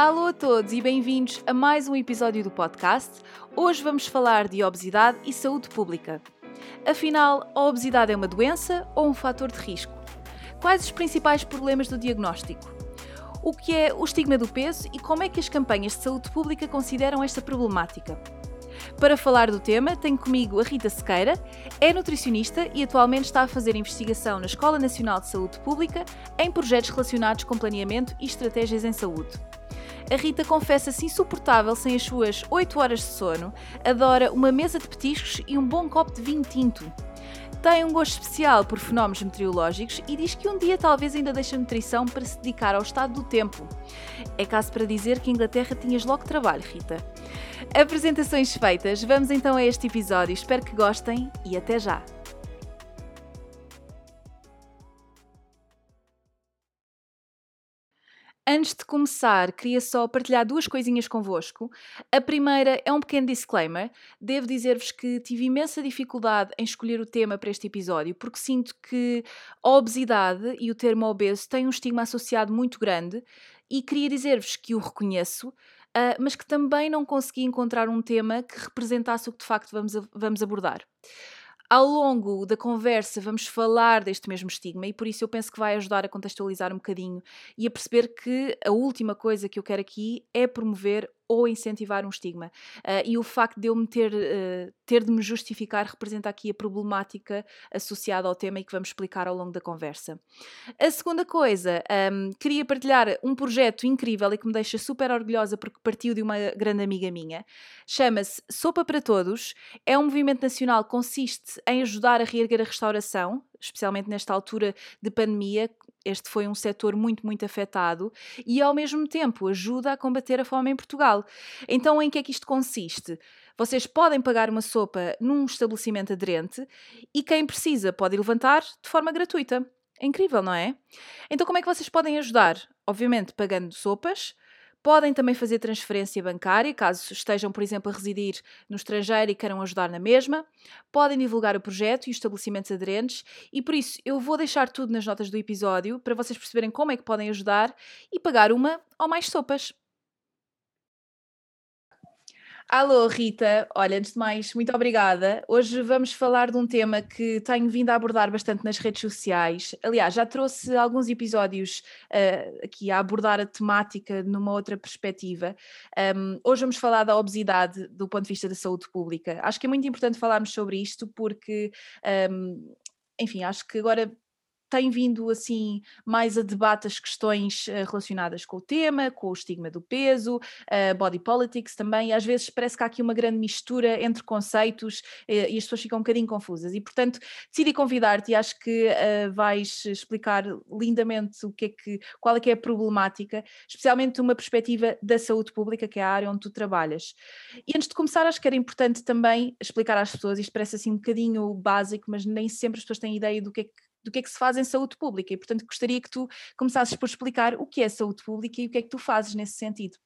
Alô a todos e bem-vindos a mais um episódio do podcast. Hoje vamos falar de obesidade e saúde pública. Afinal, a obesidade é uma doença ou um fator de risco? Quais os principais problemas do diagnóstico? O que é o estigma do peso e como é que as campanhas de saúde pública consideram esta problemática? Para falar do tema, tenho comigo a Rita Sequeira, é nutricionista e atualmente está a fazer investigação na Escola Nacional de Saúde Pública em projetos relacionados com planeamento e estratégias em saúde. A Rita confessa-se insuportável sem as suas 8 horas de sono, adora uma mesa de petiscos e um bom copo de vinho tinto. Tem um gosto especial por fenómenos meteorológicos e diz que um dia talvez ainda deixe a nutrição para se dedicar ao estado do tempo. É caso para dizer que em Inglaterra tinhas logo trabalho, Rita. Apresentações feitas, vamos então a este episódio. Espero que gostem e até já! Antes de começar, queria só partilhar duas coisinhas convosco. A primeira é um pequeno disclaimer. Devo dizer-vos que tive imensa dificuldade em escolher o tema para este episódio, porque sinto que a obesidade e o termo obeso têm um estigma associado muito grande e queria dizer-vos que o reconheço, Uh, mas que também não consegui encontrar um tema que representasse o que de facto vamos, vamos abordar. Ao longo da conversa, vamos falar deste mesmo estigma e por isso eu penso que vai ajudar a contextualizar um bocadinho e a perceber que a última coisa que eu quero aqui é promover ou incentivar um estigma. Uh, e o facto de eu me ter, uh, ter de me justificar representa aqui a problemática associada ao tema e que vamos explicar ao longo da conversa. A segunda coisa, um, queria partilhar um projeto incrível e que me deixa super orgulhosa porque partiu de uma grande amiga minha. Chama-se Sopa para Todos. É um movimento nacional que consiste em ajudar a reerguer a restauração, especialmente nesta altura de pandemia, este foi um setor muito, muito afetado e, ao mesmo tempo, ajuda a combater a fome em Portugal. Então, em que é que isto consiste? Vocês podem pagar uma sopa num estabelecimento aderente e quem precisa pode levantar de forma gratuita. É incrível, não é? Então, como é que vocês podem ajudar? Obviamente, pagando sopas, Podem também fazer transferência bancária, caso estejam, por exemplo, a residir no estrangeiro e queiram ajudar na mesma. Podem divulgar o projeto e os estabelecimentos aderentes, e por isso eu vou deixar tudo nas notas do episódio para vocês perceberem como é que podem ajudar e pagar uma ou mais sopas. Alô, Rita. Olha, antes de mais, muito obrigada. Hoje vamos falar de um tema que tenho vindo a abordar bastante nas redes sociais. Aliás, já trouxe alguns episódios uh, aqui a abordar a temática numa outra perspectiva. Um, hoje vamos falar da obesidade do ponto de vista da saúde pública. Acho que é muito importante falarmos sobre isto porque, um, enfim, acho que agora tem vindo assim mais a debate as questões uh, relacionadas com o tema, com o estigma do peso, uh, body politics também, às vezes parece que há aqui uma grande mistura entre conceitos uh, e as pessoas ficam um bocadinho confusas. E portanto decidi convidar-te e acho que vais explicar lindamente o que é que, qual é que é a problemática, especialmente uma perspectiva da saúde pública, que é a área onde tu trabalhas. E antes de começar, acho que era importante também explicar às pessoas, isto parece assim um bocadinho básico, mas nem sempre as pessoas têm ideia do que é que do que é que se faz em saúde pública e, portanto, gostaria que tu começasses por explicar o que é saúde pública e o que é que tu fazes nesse sentido.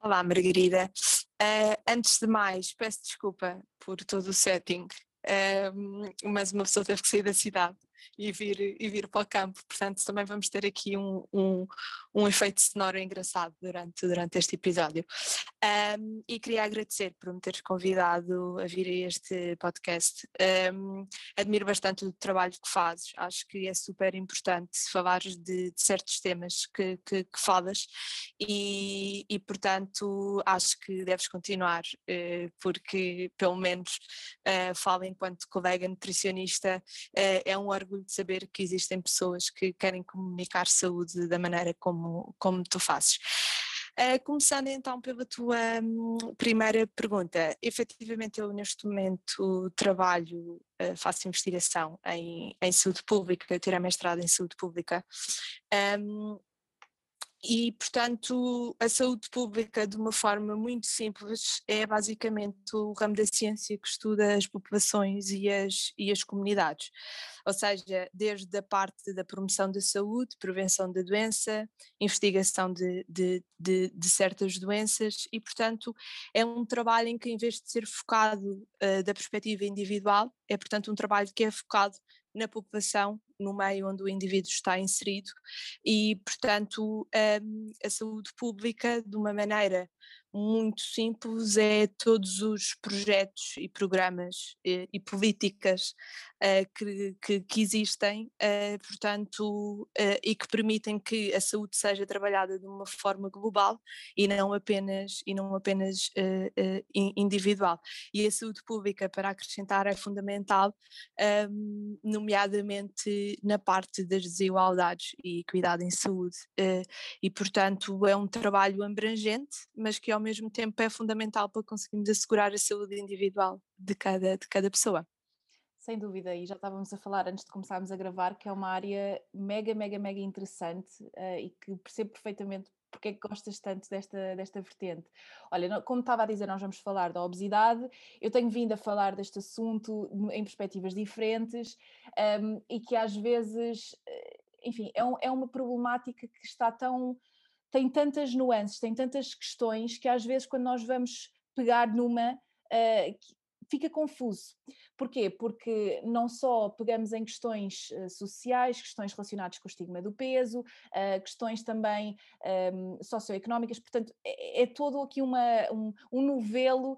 Olá, Margarida. Uh, antes de mais, peço desculpa por todo o setting, uh, mas uma pessoa teve que sair da cidade e vir, e vir para o campo. Portanto, também vamos ter aqui um, um, um efeito sonoro engraçado durante, durante este episódio. Um, e queria agradecer por me teres convidado a vir a este podcast. Um, admiro bastante o trabalho que fazes, acho que é super importante falares de, de certos temas que, que, que falas e, e, portanto, acho que deves continuar, uh, porque pelo menos uh, falo enquanto colega nutricionista, uh, é um orgulho orgulho de saber que existem pessoas que querem comunicar saúde da maneira como, como tu fazes. Uh, começando então pela tua um, primeira pergunta, efetivamente eu neste momento trabalho, uh, faço investigação em, em saúde pública, eu tirei mestrado em saúde pública um, e, portanto, a saúde pública, de uma forma muito simples, é basicamente o ramo da ciência que estuda as populações e as, e as comunidades. Ou seja, desde a parte da promoção da saúde, prevenção da doença, investigação de, de, de, de certas doenças, e, portanto, é um trabalho em que, em vez de ser focado uh, da perspectiva individual, é, portanto, um trabalho que é focado na população, no meio onde o indivíduo está inserido, e, portanto, a, hum, a saúde pública, de uma maneira muito simples é todos os projetos e programas e, eh, e políticas uh, que, que, que, existem, uh, portanto, uh, e que permitem que a saúde seja trabalhada de uma forma global e não apenas, e não apenas individual. E a saúde pública, para acrescentar, é fundamental, um, nomeadamente na parte das desigualdades e equidade em saúde. e, portanto, é um trabalho abrangente, mas que ao mesmo tempo é fundamental para conseguirmos assegurar a saúde individual de cada, de cada pessoa. Sem dúvida, e já estávamos a falar antes de começarmos a gravar que é uma área mega, mega, mega interessante uh, e que percebo perfeitamente porque é que gostas tanto desta, desta vertente. Olha, como estava a dizer, nós vamos falar da obesidade, eu tenho vindo a falar deste assunto em perspectivas diferentes um, ehm, e que às vezes, eh, enfim, é, um, é uma problemática que está tão tem tantas nuances, tem tantas questões que às vezes quando nós vamos pegar numa uh, fica confuso. Porquê? Porque não só pegamos em questões uh, sociais, questões relacionadas com o estigma do peso, uh, questões também um, socioeconómicas, portanto, é, é todo aqui uma, um, um novelo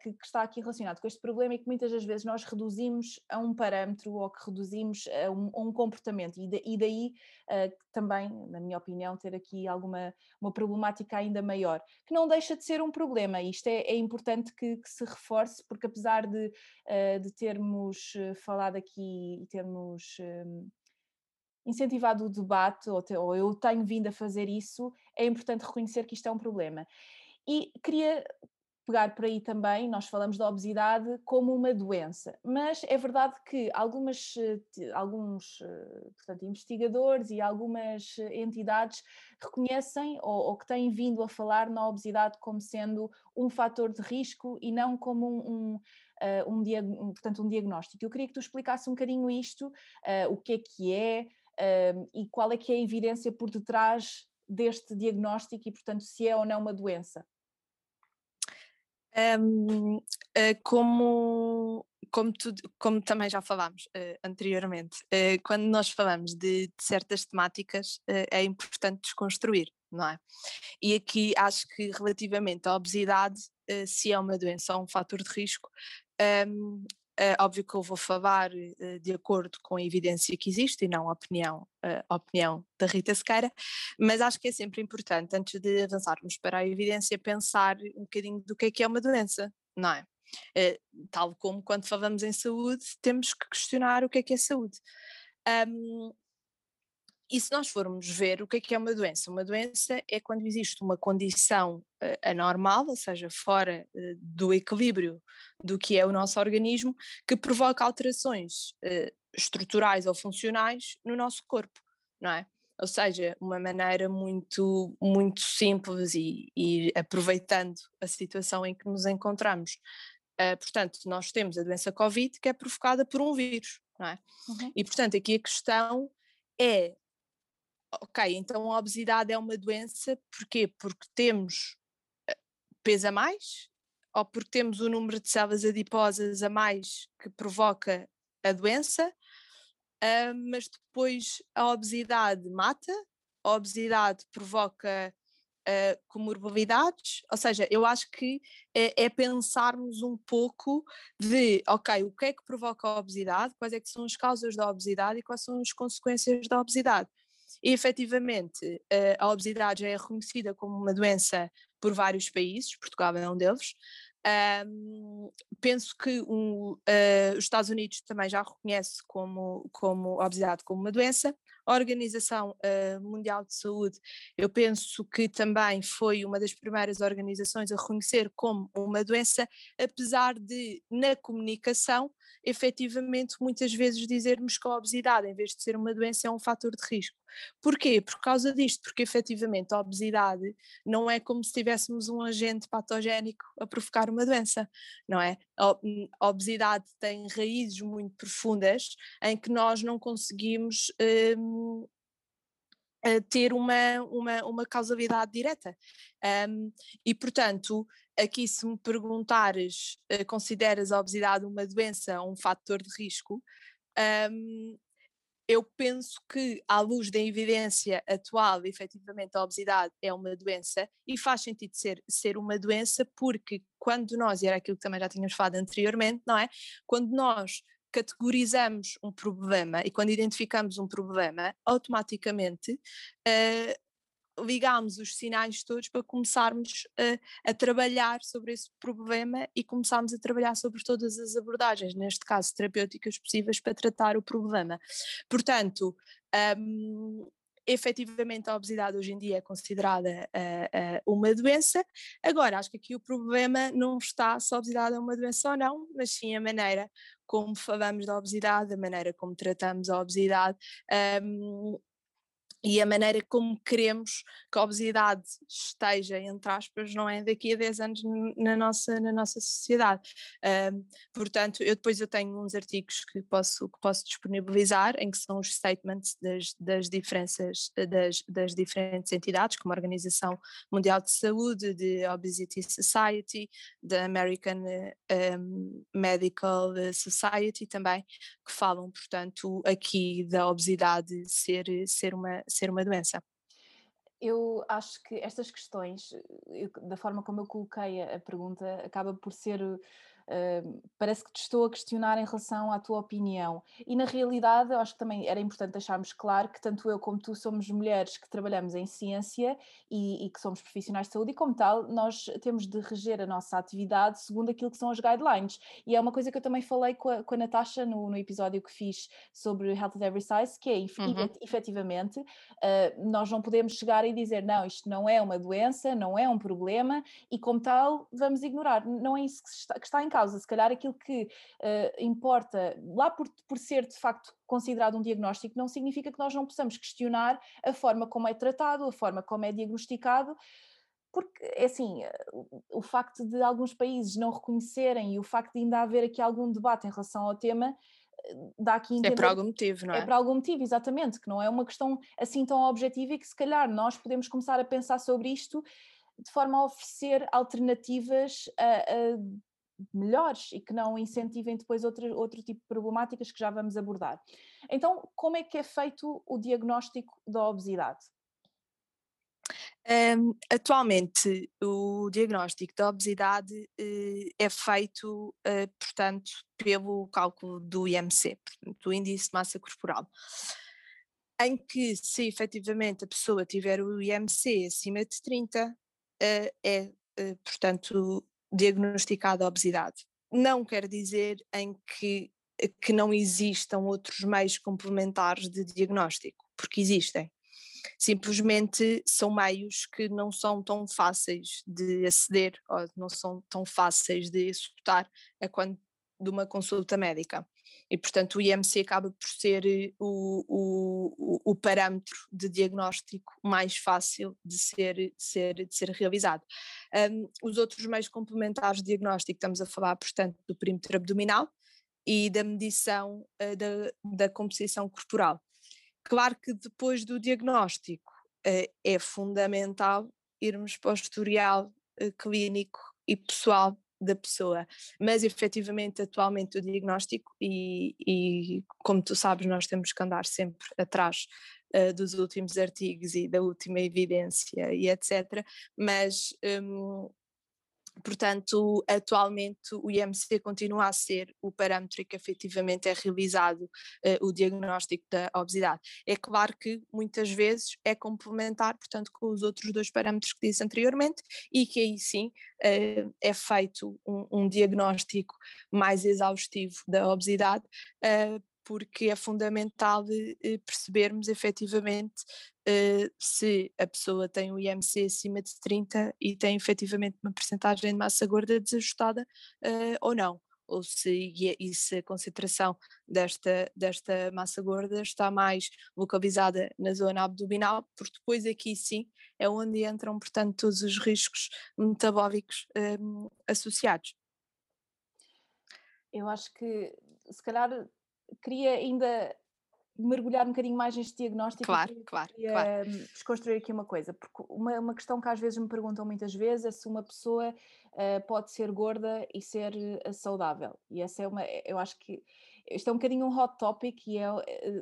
que, que, está aqui relacionado com este problema e que muitas das vezes nós reduzimos a um parâmetro ou que reduzimos a um, a um comportamento e, de, e daí uh, também, na minha opinião, ter aqui alguma uma problemática ainda maior, que não deixa de ser um problema. Isto é, é importante que, que, se reforce, porque apesar de, uh, de termos falado aqui e termos um, incentivado o debate, ou, te, ou, eu tenho vindo a fazer isso, é importante reconhecer que isto é um problema. E queria pegar por aí também, nós falamos da obesidade como uma doença, mas é verdade que algumas, eh, alguns eh, portanto, investigadores e algumas entidades reconhecem ou, ou, que têm vindo a falar na obesidade como sendo um fator de risco e não como um, um, um, portanto, um diagnóstico. Eu queria que tu explicasse um bocadinho isto, uh, o que é que é uh, e qual é que é a evidência por detrás deste diagnóstico e, portanto, se é ou não uma doença. Um, uh, eh, como, como, tu, como também já falámos uh, anteriormente, uh, quando nós falamos de, de certas temáticas, é importante desconstruir, não é? E aqui acho que relativamente à obesidade, se é uma doença ou um fator de risco, um, é óbvio que eu vou falar uh, de acordo com a evidência que existe e não a opinião, uh, a opinião da Rita Sequeira, mas acho que é sempre importante, antes de avançarmos para a evidência, pensar um bocadinho do que é que é uma doença, não é? Tal como quando falamos em saúde, temos que questionar o que é que é saúde. Um, e se nós formos ver o que é que é uma doença? Uma doença é quando existe uma condição uh, anormal, ou seja, fora uh, do equilíbrio do que é o nosso organismo, que provoca alterações uh, estruturais ou funcionais no nosso corpo, não é? Ou seja, uma maneira muito, muito simples e, e aproveitando a situação em que nos encontramos. portanto, nós temos a doença Covid que é provocada por um vírus, não é? Uhum. E portanto, aqui a questão é ok, então a obesidade é uma doença, porquê? Porque temos eh, peso a mais? Ou porque temos o número de células adiposas a mais que provoca a doença, uh, mas depois a obesidade mata, a obesidade provoca uh, ou seja, eu acho que é, é, pensarmos um pouco de, ok, o que é que provoca a obesidade, quais é que são as causas da obesidade e quais são as consequências da obesidade. E efetivamente eh, a obesidade já é reconhecida como uma doença por vários países, Portugal é um deles. Um, penso que um, uh, os Estados Unidos também já reconhece como, como obesidade como uma doença. Organização uh, Mundial de Saúde, eu penso que também foi uma das primeiras organizações a reconhecer como uma doença, apesar de, na comunicação, efetivamente muitas vezes dizermos que a obesidade, em vez de ser uma doença, é um fator de risco. Porquê? Por causa disto, porque efetivamente a obesidade não é como se tivéssemos um agente patogénico a provocar uma doença, não é? A obesidade tem raízes muito profundas em que nós não conseguimos hum, ter uma, uma, uma causalidade direta. Um, e, portanto, aqui se me perguntares, uh, consideras a obesidade uma doença ou um fator de risco, um, eu penso que, à luz da evidência atual, efetivamente a obesidade é uma doença e faz sentido ser, ser uma doença porque quando nós, e era aquilo que também já tínhamos falado anteriormente, não é? Quando nós categorizamos um problema e quando identificamos um problema, automaticamente uh, ligámos os sinais todos para começarmos a, a, trabalhar sobre esse problema e começarmos a trabalhar sobre todas as abordagens, neste caso terapêuticas possíveis para tratar o problema. Portanto, um, efetivamente a obesidade hoje em dia é considerada uh, uh, uma doença. Agora, acho que aqui o problema não está se a obesidade é uma doença ou não, mas sim a maneira como falamos da obesidade, a maneira como tratamos a obesidade. Um, e a maneira como queremos que a obesidade esteja, entre aspas, não é daqui a 10 anos na nossa, na nossa sociedade. Portanto, eu depois eu tenho uns artigos que posso, que posso disponibilizar, em que são os statements das, das diferenças das, das diferentes entidades, como a Organização Mundial de Saúde, de Obesity Society, da American um, Medical Society também, que falam, portanto, aqui da obesidade ser, ser uma ser uma doença. Eu acho que estas questões, eu, da forma como eu coloquei a, a pergunta, acaba por ser parece que te estou a questionar em relação à tua opinião. E na realidade, acho que também era importante deixarmos claro que tanto eu como tu somos mulheres que trabalhamos em ciência e, e, que somos profissionais de saúde, e como tal, nós temos de reger a nossa atividade segundo aquilo que são as guidelines. E é uma coisa que eu também falei com a, com a Natasha no, no episódio que fiz sobre Health at Every Size, que é uhum. efetivamente uh, nós não podemos chegar e dizer não, isto não é uma doença, não é um problema, e como tal, vamos ignorar. Não é isso que está, que está em causa. Se calhar aquilo que uh, importa, lá por, por ser de facto considerado um diagnóstico, não significa que nós não possamos questionar a forma como é tratado, a forma como é diagnosticado, porque é assim, o facto de alguns países não reconhecerem e o facto de ainda haver aqui algum debate em relação ao tema eh, dá aqui entender, é por algum motivo, não é? É por algum motivo, exatamente, que não é uma questão assim tão objetiva e que se calhar nós podemos começar a pensar sobre isto de forma a oferecer alternativas a, a melhores e que não incentivem depois outro, outro tipo de problemáticas que já vamos abordar. Então, como é que é feito o diagnóstico da obesidade? Um, atualmente, o diagnóstico da obesidade uh, é feito, uh, portanto, pelo cálculo do IMC, portanto, do Índice de Massa Corporal, em que, se efetivamente a pessoa tiver o IMC acima de 30, uh, é, portanto, diagnosticada obesidade. Não quer dizer em que, que não existam outros meios complementares de diagnóstico, porque existem. Simplesmente são meios que não são tão fáceis de aceder ou não são tão fáceis de executar a quando de uma consulta médica. E, portanto, o IMC acaba por ser eh, o, o, o parâmetro de diagnóstico mais fácil de ser, de ser, de ser realizado. Um, os outros meios complementares de diagnóstico, estamos a falar, portanto, do perímetro abdominal e da medição uh, da, da composição corporal. Claro que depois do diagnóstico uh, é fundamental irmos para o historial uh, clínico e pessoal da pessoa, mas efetivamente atualmente o diagnóstico e, e como tu sabes nós temos que andar sempre atrás uh, dos últimos artigos e da última evidência e etc, mas um, Portanto, atualmente o IMC continua a ser o parâmetro em que efetivamente é realizado uh, o diagnóstico da obesidade. É claro que muitas vezes é complementar, portanto, com os outros dois parâmetros que disse anteriormente e que aí sim uh, é feito um, um, diagnóstico mais exaustivo da obesidade, uh, porque é fundamental eh, percebermos efetivamente eh, se a pessoa tem o IMC acima de 30 e tem efetivamente uma percentagem de massa gorda desajustada eh, ou não ou se, e, se a concentração desta, desta massa gorda está mais localizada na zona abdominal, porque depois aqui sim é onde entram, portanto, todos os riscos metabólicos um, associados. Eu acho que se calhar queria ainda mergulhar um bocadinho mais neste diagnóstico claro, e claro, queria claro. Hum, desconstruir aqui uma coisa, porque uma, uma questão que às vezes me perguntam muitas vezes é se uma pessoa uh, pode ser gorda e ser uh, saudável. E essa é uma, eu acho que isto é um bocadinho um hot topic e é, uh,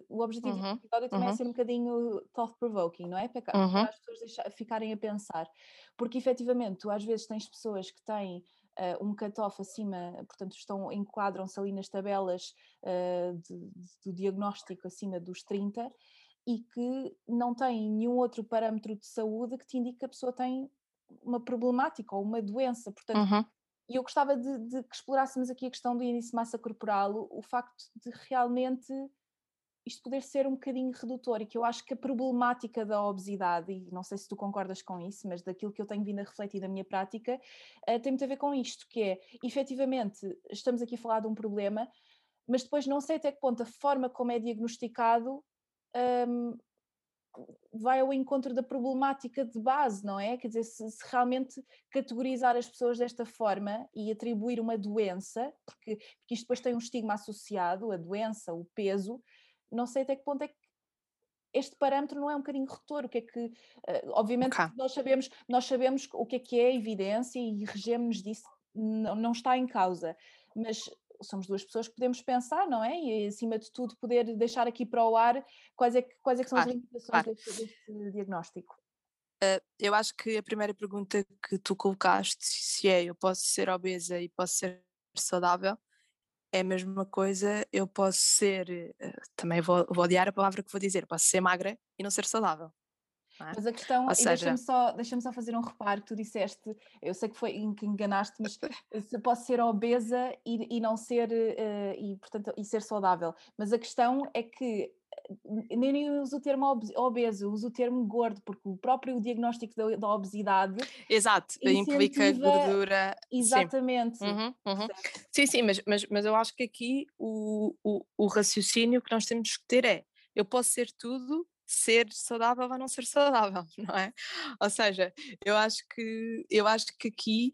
o objetivo uhum, do episódio também é uhum. é ser um bocadinho thought-provoking, não é? Para, uhum. para as pessoas deixar, ficarem a pensar. Porque efetivamente tu às vezes tens pessoas que têm uh, um cutoff acima, portanto estão, enquadram-se ali nas tabelas uh, de, de, do diagnóstico acima dos 30 e que não têm nenhum outro parâmetro de saúde que te indique que a pessoa tem uma problemática ou uma doença, portanto uhum. E eu gostava de, de, que explorássemos aqui a questão do índice de massa corporal, o, o facto de realmente isto poder ser um bocadinho redutor e que eu acho que a problemática da obesidade, e não sei se tu concordas com isso, mas daquilo que eu tenho vindo a refletir da minha prática, uh, tem muito a ver com isto, que é, efetivamente, estamos aqui a falar de um problema, mas depois não sei até que ponto a forma como é diagnosticado um, vai ao encontro da problemática de base, não é? Quer dizer, se, se, realmente categorizar as pessoas desta forma e atribuir uma doença, porque, porque isto depois tem um estigma associado, a doença, o peso, não sei até que ponto é que este parâmetro não é um bocadinho retor, o que é que, uh, obviamente okay. nós sabemos, nós sabemos o que é que é evidência e regemos disso, não, não está em causa, mas somos duas pessoas que podemos pensar, não é? E acima de tudo poder deixar aqui para o ar quais é que, quais é que são claro, as limitações claro. deste, deste, diagnóstico. Uh, eu acho que a primeira pergunta que tu colocaste, se é eu posso ser obesa e posso ser saudável, é a mesma coisa, eu posso ser, eh, também vou, vou odiar a palavra que vou dizer, posso ser magra e não ser saudável. É? Mas a questão, Ou e seja... deixa-me só, deixa só fazer um reparo, que tu disseste, eu sei que foi em que enganaste, mas se posso ser obesa e, e não ser, uh, e, portanto, e ser saudável, mas a questão é que nem uso o termo obeso, uso o termo gordo, porque o próprio diagnóstico da, da obesidade. Exato, implica gordura. Exatamente. Sim, uhum, uhum. sim, sim mas, mas, mas eu acho que aqui o, o, o raciocínio que nós temos que ter é: eu posso ser tudo ser saudável ou não ser saudável, não é? Ou seja, eu acho que eu acho que aqui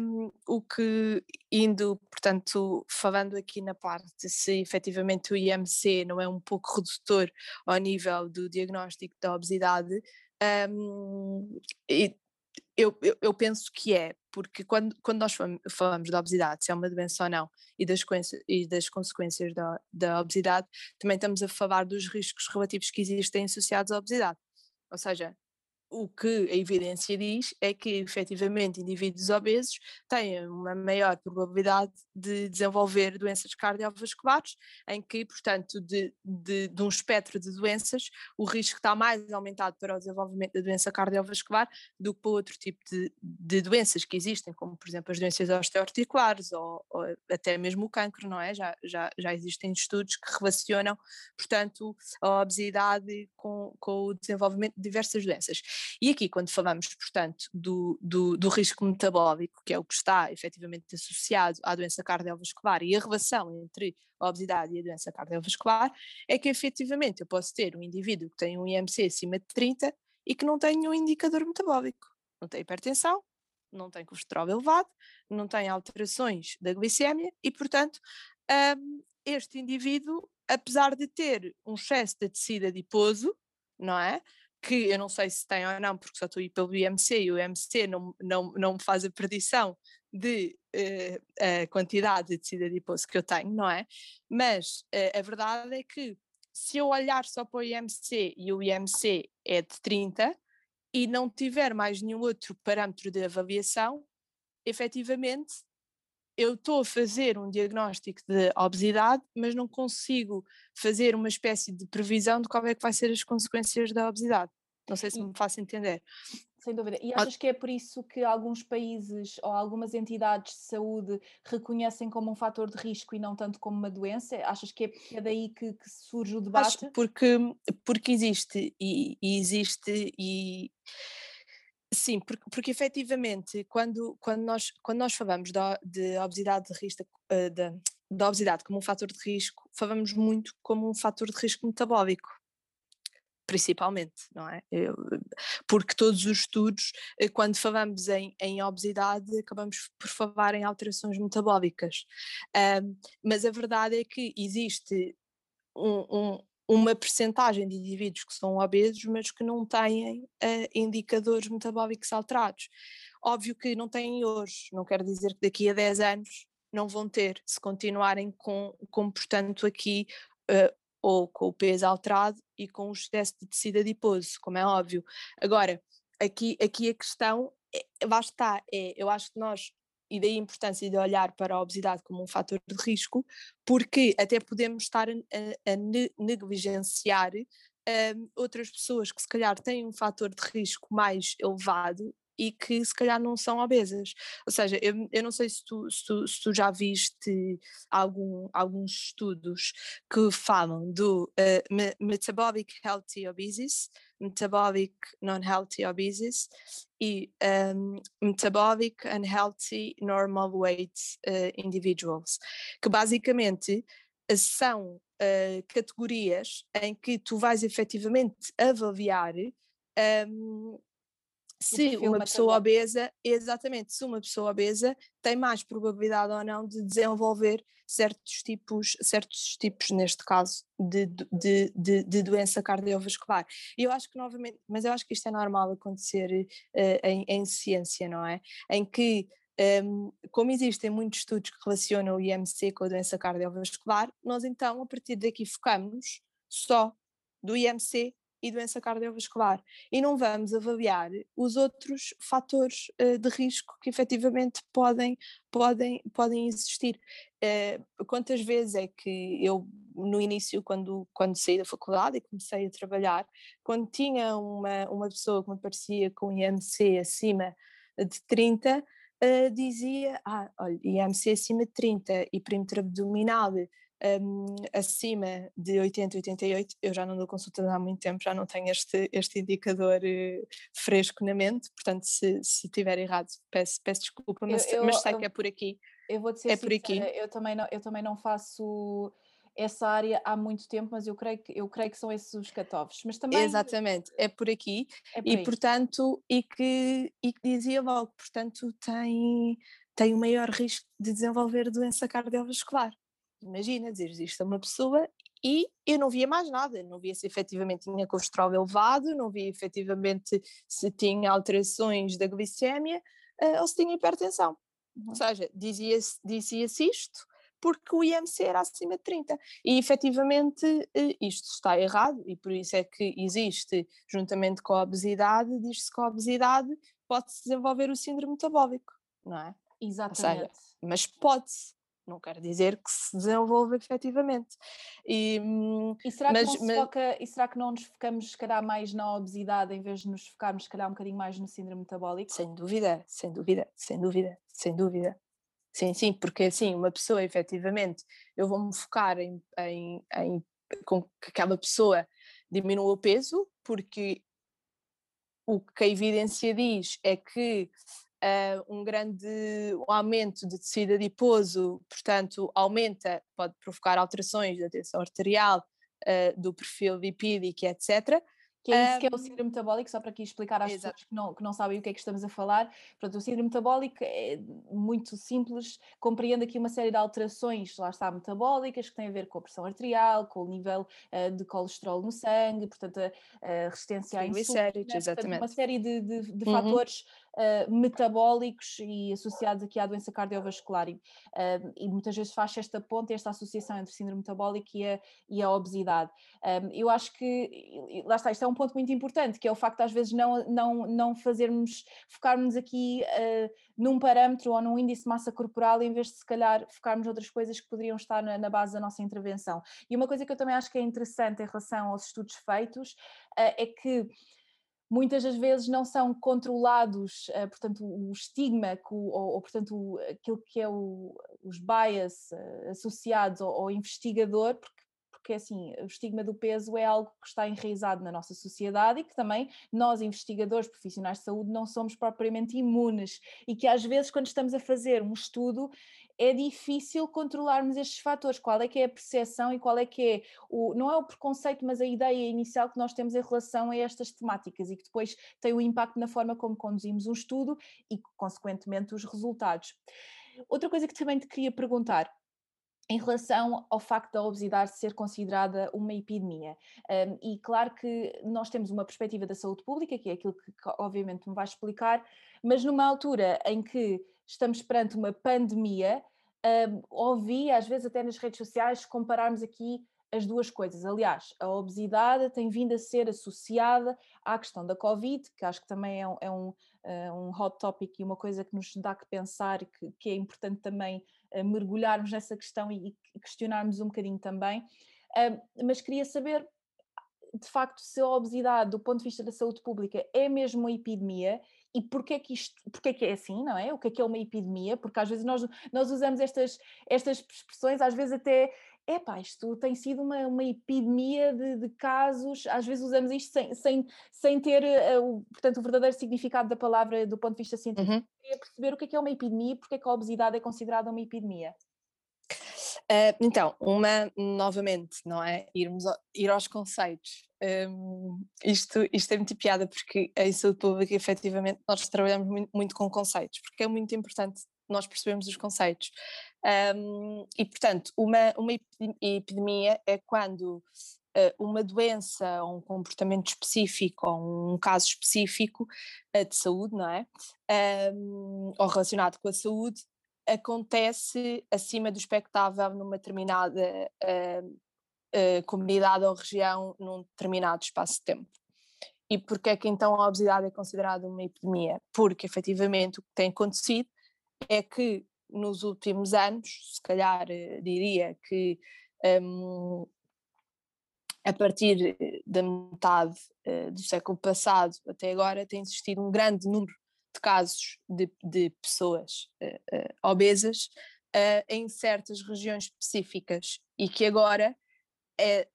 um, o que indo, portanto, falando aqui na parte se efetivamente o IMC não é um pouco redutor ao nível do diagnóstico da obesidade, um, e eu, eu, eu, penso que é, porque quando, quando nós falamos da obesidade, se é uma doença ou não, e das, e das consequências da, da obesidade, também estamos a falar dos riscos relativos que existem associados à obesidade. Ou seja, o que a evidência diz é que, efetivamente, indivíduos obesos têm uma maior probabilidade de desenvolver doenças cardiovasculares, em que, portanto, de, de, de, um espectro de doenças, o risco está mais aumentado para o desenvolvimento da doença cardiovascular do que para outro tipo de, de doenças que existem, como, por exemplo, as doenças osteoarticulares ou, ou até mesmo o cancro, não é? Já, já, já existem estudos que relacionam, portanto, a obesidade com, com o desenvolvimento de diversas doenças. E aqui, quando falamos, portanto, do, do, do risco metabólico, que é o que está efetivamente associado à doença cardiovascular e a relação entre a obesidade e a doença cardiovascular, é que efetivamente eu posso ter um indivíduo que tem um IMC acima de 30 e que não tem um indicador metabólico, não tem hipertensão, não tem colesterol elevado, não tem alterações da glicemia e, portanto, um, este indivíduo, apesar de ter um excesso de tecido adiposo, não é? Que eu não sei se tem ou não, porque só estou a ir pelo IMC e o IMC não, não, não me faz a predição de uh, a quantidade de tecido adiposo que eu tenho, não é? Mas uh, a verdade é que se eu olhar só para o IMC e o IMC é de 30 e não tiver mais nenhum outro parâmetro de avaliação, efetivamente eu estou a fazer um diagnóstico de obesidade, mas não consigo fazer uma espécie de previsão de qual é que vai ser as consequências da obesidade. Não sei se me faço entender. Sem dúvida. E achas que é por isso que alguns países ou algumas entidades de saúde reconhecem como um fator de risco e não tanto como uma doença? Achas que é, é daí que, que, surge o debate? Acho porque, porque existe e, e existe e sim, porque, porque efetivamente quando, quando, nós, quando nós falamos da, de obesidade de risco, eh, da, da obesidade como um fator de risco, falamos muito como um fator de risco metabólico principalmente, não é? Porque todos os estudos, eh, quando falamos em, em obesidade, acabamos por falar em alterações metabólicas. Um, mas a verdade é que existe um, uma percentagem de indivíduos que são obesos, mas que não têm uh, indicadores metabólicos alterados. Óbvio que não têm hoje, não quer dizer que daqui a 10 anos não vão ter, se continuarem com, com portanto, aqui uh, ou com o peso alterado e com o excesso de tecido adiposo, como é óbvio. Agora, aqui, aqui a questão, é, lá é, eu acho que nós, e daí a importância de olhar para a obesidade como um fator de risco, porque até podemos estar a, a negligenciar um, outras pessoas que se calhar têm um fator de risco mais elevado e que se calhar não são obesas. Ou seja, eu, eu não sei se tu, se tu, se tu já viste algum, alguns estudos que falam do uh, metabolic healthy obesis, metabolic non-healthy obesis e um, metabolic unhealthy normal weight uh, individuals, que basicamente são uh, categorias em que tu vais efetivamente avaliar um, se uma pessoa obesa, exatamente, se uma pessoa obesa tem mais probabilidade ou não de desenvolver certos tipos, certos tipos neste caso, de, de, de, de doença cardiovascular. E eu acho que novamente, mas eu acho que isto é normal acontecer uh, em, em, ciência, não é? Em que um, como existem muitos estudos que relacionam o IMC com a doença cardiovascular, nós então a partir daqui focamos só do IMC e doença cardiovascular. E não vamos avaliar os outros fatores uh, de risco que efetivamente podem, podem, podem existir. Uh, quantas vezes é que eu, no início, quando, quando saí da faculdade e comecei a trabalhar, quando tinha uma, uma pessoa que me parecia com IMC acima de 30, uh, eh, dizia, ah, olha, IMC acima de 30 e perímetro abdominal um, acima de 80, 88, eu já não dou consulta há muito tempo, já não tenho este, este indicador uh, fresco na mente, portanto, se, se tiver errado, peço, peço desculpa, mas, eu, eu, mas sei eu, que é por aqui. Eu vou dizer é por aqui. Eu também, não, eu também não faço essa área há muito tempo, mas eu creio que, eu creio que são esses os catovos. Mas também... Exatamente, é por aqui. É por e, portanto, e que, e que dizia logo, portanto, tem, tem o maior risco de desenvolver doença cardiovascular imagina, dizer isto a uma pessoa e eu não via mais nada, não via se efetivamente tinha colesterol elevado, não via efetivamente se tinha alterações da glicémia uh, ou se tinha hipertensão. Uhum. Ou seja, dizia-se dizia isto porque o IMC era acima de 30. E efetivamente uh, isto está errado e por isso é que existe, juntamente com a obesidade, diz-se que a obesidade pode-se desenvolver o síndrome metabólico, não é? Exatamente. Seja, mas pode-se não quer dizer que se desenvolva efetivamente. E, hum, e, será, mas, que não mas... foca, e será que não nos focamos, se calhar, mais na obesidade em vez de nos focarmos, se calhar, um bocadinho mais no síndrome metabólico? Sem dúvida, sem dúvida, sem dúvida, sem dúvida. Sim, sim, porque assim, uma pessoa, efetivamente, eu vou-me focar em, em, em com que aquela pessoa diminua o peso, porque o que a evidência diz é que uh, um grande um aumento de tecido adiposo, portanto, aumenta, pode provocar alterações da tensão arterial, uh, do perfil lipídico, etc. Que é isso um, que é o síndrome metabólico, só para aqui explicar às exato. pessoas que não, que não sabem o que é que estamos a falar. Portanto, o síndrome metabólico é muito simples, compreende aqui uma série de alterações, lá está, metabólicas, que têm a ver com a pressão arterial, com o nível uh, de colesterol no sangue, portanto, a, a resistência à insulina, portanto, uma série de, de, de uhum. fatores uh, metabólicos e associados aqui à doença cardiovascular. E, uh, e muitas vezes faz esta ponte, esta associação entre síndrome metabólico e a, e a obesidade. Um, eu acho que, lá está, isto é um ponto muito importante, que é o facto de às vezes não, não, não fazermos, focarmos aqui uh, num parâmetro ou num índice de massa corporal, em vez de se calhar focarmos outras coisas que poderiam estar na, na base da nossa intervenção. E uma coisa que eu também acho que é interessante em relação aos estudos feitos uh, é que muitas das vezes não são controlados, uh, portanto, o estigma ou, ou, portanto, aquilo que é o, os bias uh, associados ao, ao, investigador, porque porque assim, o estigma do peso é algo que está enraizado na nossa sociedade e que também nós, investigadores, profissionais de saúde, não somos propriamente imunes. E que às vezes, quando estamos a fazer um estudo, é difícil controlarmos estes fatores, qual é que é a percepção e qual é que é o, não é o preconceito, mas a ideia inicial que nós temos em relação a estas temáticas e que depois tem o um impacto na forma como conduzimos um estudo e, consequentemente, os resultados. Outra coisa que também te queria perguntar, em relação ao facto da obesidade ser considerada uma epidemia. Um, e claro que nós temos uma perspectiva da saúde pública, que é aquilo que, obviamente me vai explicar, mas numa altura em que estamos perante uma pandemia, um, ouvi, às vezes até nas redes sociais, compararmos aqui as duas coisas. Aliás, a obesidade tem vindo a ser associada à questão da Covid, que acho que também é um, é um, eh, um hot topic e uma coisa que nos dá que pensar, que, que é importante também uh, mergulharmos nessa questão e, e, questionarmos um bocadinho também. Uh, mas queria saber, de facto, se a obesidade, do ponto de vista da saúde pública, é mesmo uma epidemia e porquê que isto, porquê que é assim, não é? O que é que é uma epidemia? Porque às vezes nós, nós usamos estas, estas expressões, às vezes até epá, isto tem sido uma, uma epidemia de, de casos, às vezes usamos isto sem, sem, sem ter uh, o, portanto, o verdadeiro significado da palavra do ponto de vista científico. Uhum. Queria perceber o que é, que é uma epidemia e porque é que a obesidade é considerada uma epidemia. Uh, então, uma, novamente, não é? Irmos ao, ir aos conceitos. Um, isto, isto é muito piada porque em saúde pública, efetivamente, nós trabalhamos muito, muito com conceitos, porque é muito importante nós percebemos os conceitos. Um, e, portanto, uma, uma epidemia é quando uh, uma doença ou um comportamento específico ou um caso específico uh, de saúde, não é? Um, ou relacionado com a saúde, acontece acima do expectável numa determinada uh, comunidade ou região num determinado espaço de tempo. E porquê é que então a obesidade é considerada uma epidemia? Porque efetivamente o que tem acontecido é que nos últimos anos, se calhar eh, diria que um, a partir da metade uh, do século passado até agora tem existido um grande número de casos de, de pessoas uh, uh, obesas em certas regiões específicas e que agora é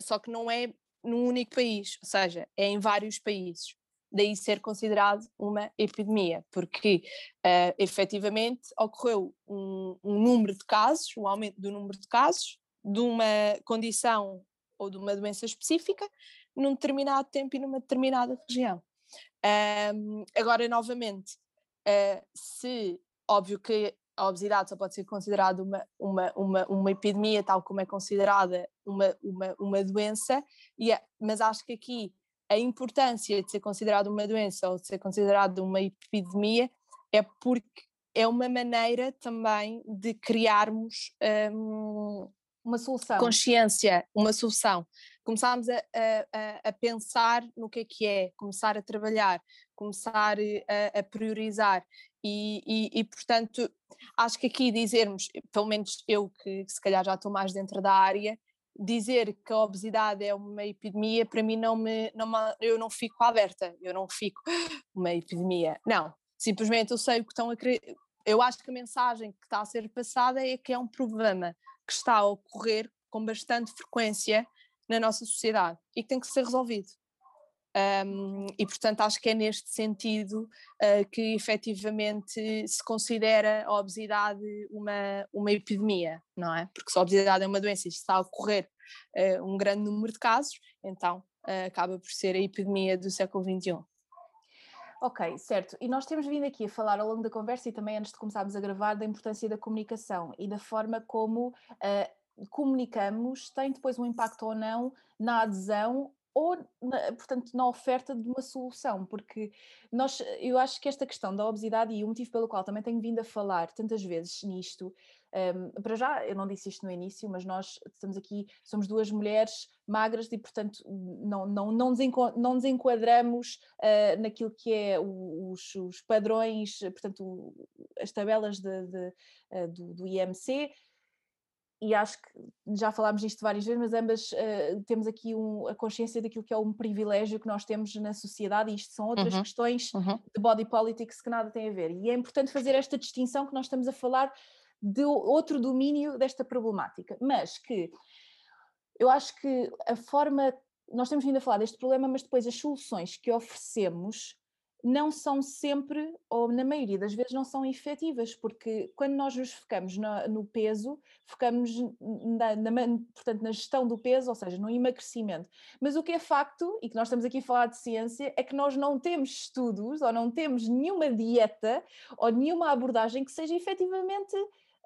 só que não é num único país, ou seja, é em vários países daí ser considerado uma epidemia, porque uh, efetivamente ocorreu um, um, número de casos, um aumento do número de casos de uma condição ou de uma doença específica num determinado tempo e numa determinada região. Um, agora, novamente, uh, se óbvio que a obesidade só pode ser considerada uma, uma, uma, uma epidemia, tal como é considerada uma, uma, uma doença, e é, mas acho que aqui a importância de ser considerado uma doença ou de ser considerado uma epidemia é porque é uma maneira também de criarmos um, uma solução. Consciência, uma solução. Começarmos a, a, a, pensar no que é que é, começar a trabalhar, começar a, a priorizar. E, e, e, portanto, acho que aqui dizermos, pelo menos eu que, que se calhar já estou mais dentro da área, dizer que a obesidade é uma epidemia, para mim não me, não me, eu não fico alerta, eu não fico uma epidemia. Não, simplesmente eu sei o que estão a querer. Eu acho que a mensagem que está a ser passada é que é um problema que está a ocorrer com bastante frequência na nossa sociedade e que tem que ser resolvido. Um, e portanto acho que é neste sentido uh, que efetivamente se considera a obesidade uma, uma epidemia, não é? Porque se a obesidade é uma doença e está a ocorrer uh, um grande número de casos, então uh, acaba por ser a epidemia do século XXI. Ok, certo. E nós temos vindo aqui a falar ao longo da conversa e também antes de começarmos a gravar da importância da comunicação e da forma como comunicamos tem depois um impacto ou não na adesão ou, portanto, na oferta de uma solução, porque nós, eu acho que esta questão da obesidade e o motivo pelo qual também tenho vindo a falar tantas vezes nisto, um, para já, eu não disse isto no início, mas nós estamos aqui, somos duas mulheres magras e, portanto, não, não, não, nos, não nos enquadramos uh, naquilo que é os, os padrões, portanto, as tabelas de, de, uh, do, do IMC, e acho que já falámos disto várias vezes, mas ambas uh, temos aqui um, a consciência daquilo que é um privilégio que nós temos na sociedade, e isto são outras uhum, questões uhum. de body politics que nada têm a ver. E é importante fazer esta distinção que nós estamos a falar de outro domínio desta problemática, mas que eu acho que a forma. Nós temos vindo a falar deste problema, mas depois as soluções que oferecemos não são sempre, ou na maioria das vezes, não são efetivas, porque quando nós nos focamos no, no peso, focamos na, na, portanto, na gestão do peso, ou seja, no emagrecimento. Mas o que é facto, e que nós estamos aqui a falar de ciência, é que nós não temos estudos, ou não temos nenhuma dieta, ou nenhuma abordagem que seja efetivamente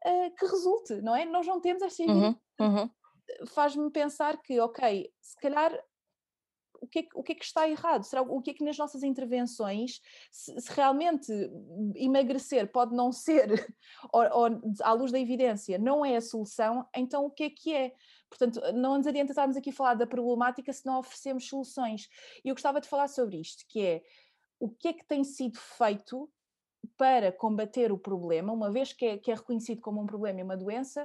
uh, que resulte, não é? Nós não temos esta uhum, uhum. Faz-me pensar que, ok, se calhar o que, é, o que é que está errado? Será o que é que nas nossas intervenções, se, se realmente emagrecer pode não ser, ou, ou, à luz da evidência, não é a solução, então o que é que é? Portanto, não nos adianta estarmos aqui a falar da problemática se não oferecemos soluções. E eu gostava de falar sobre isto, que é o que é que tem sido feito para combater o problema, uma vez que é, que é reconhecido como um problema e uma doença,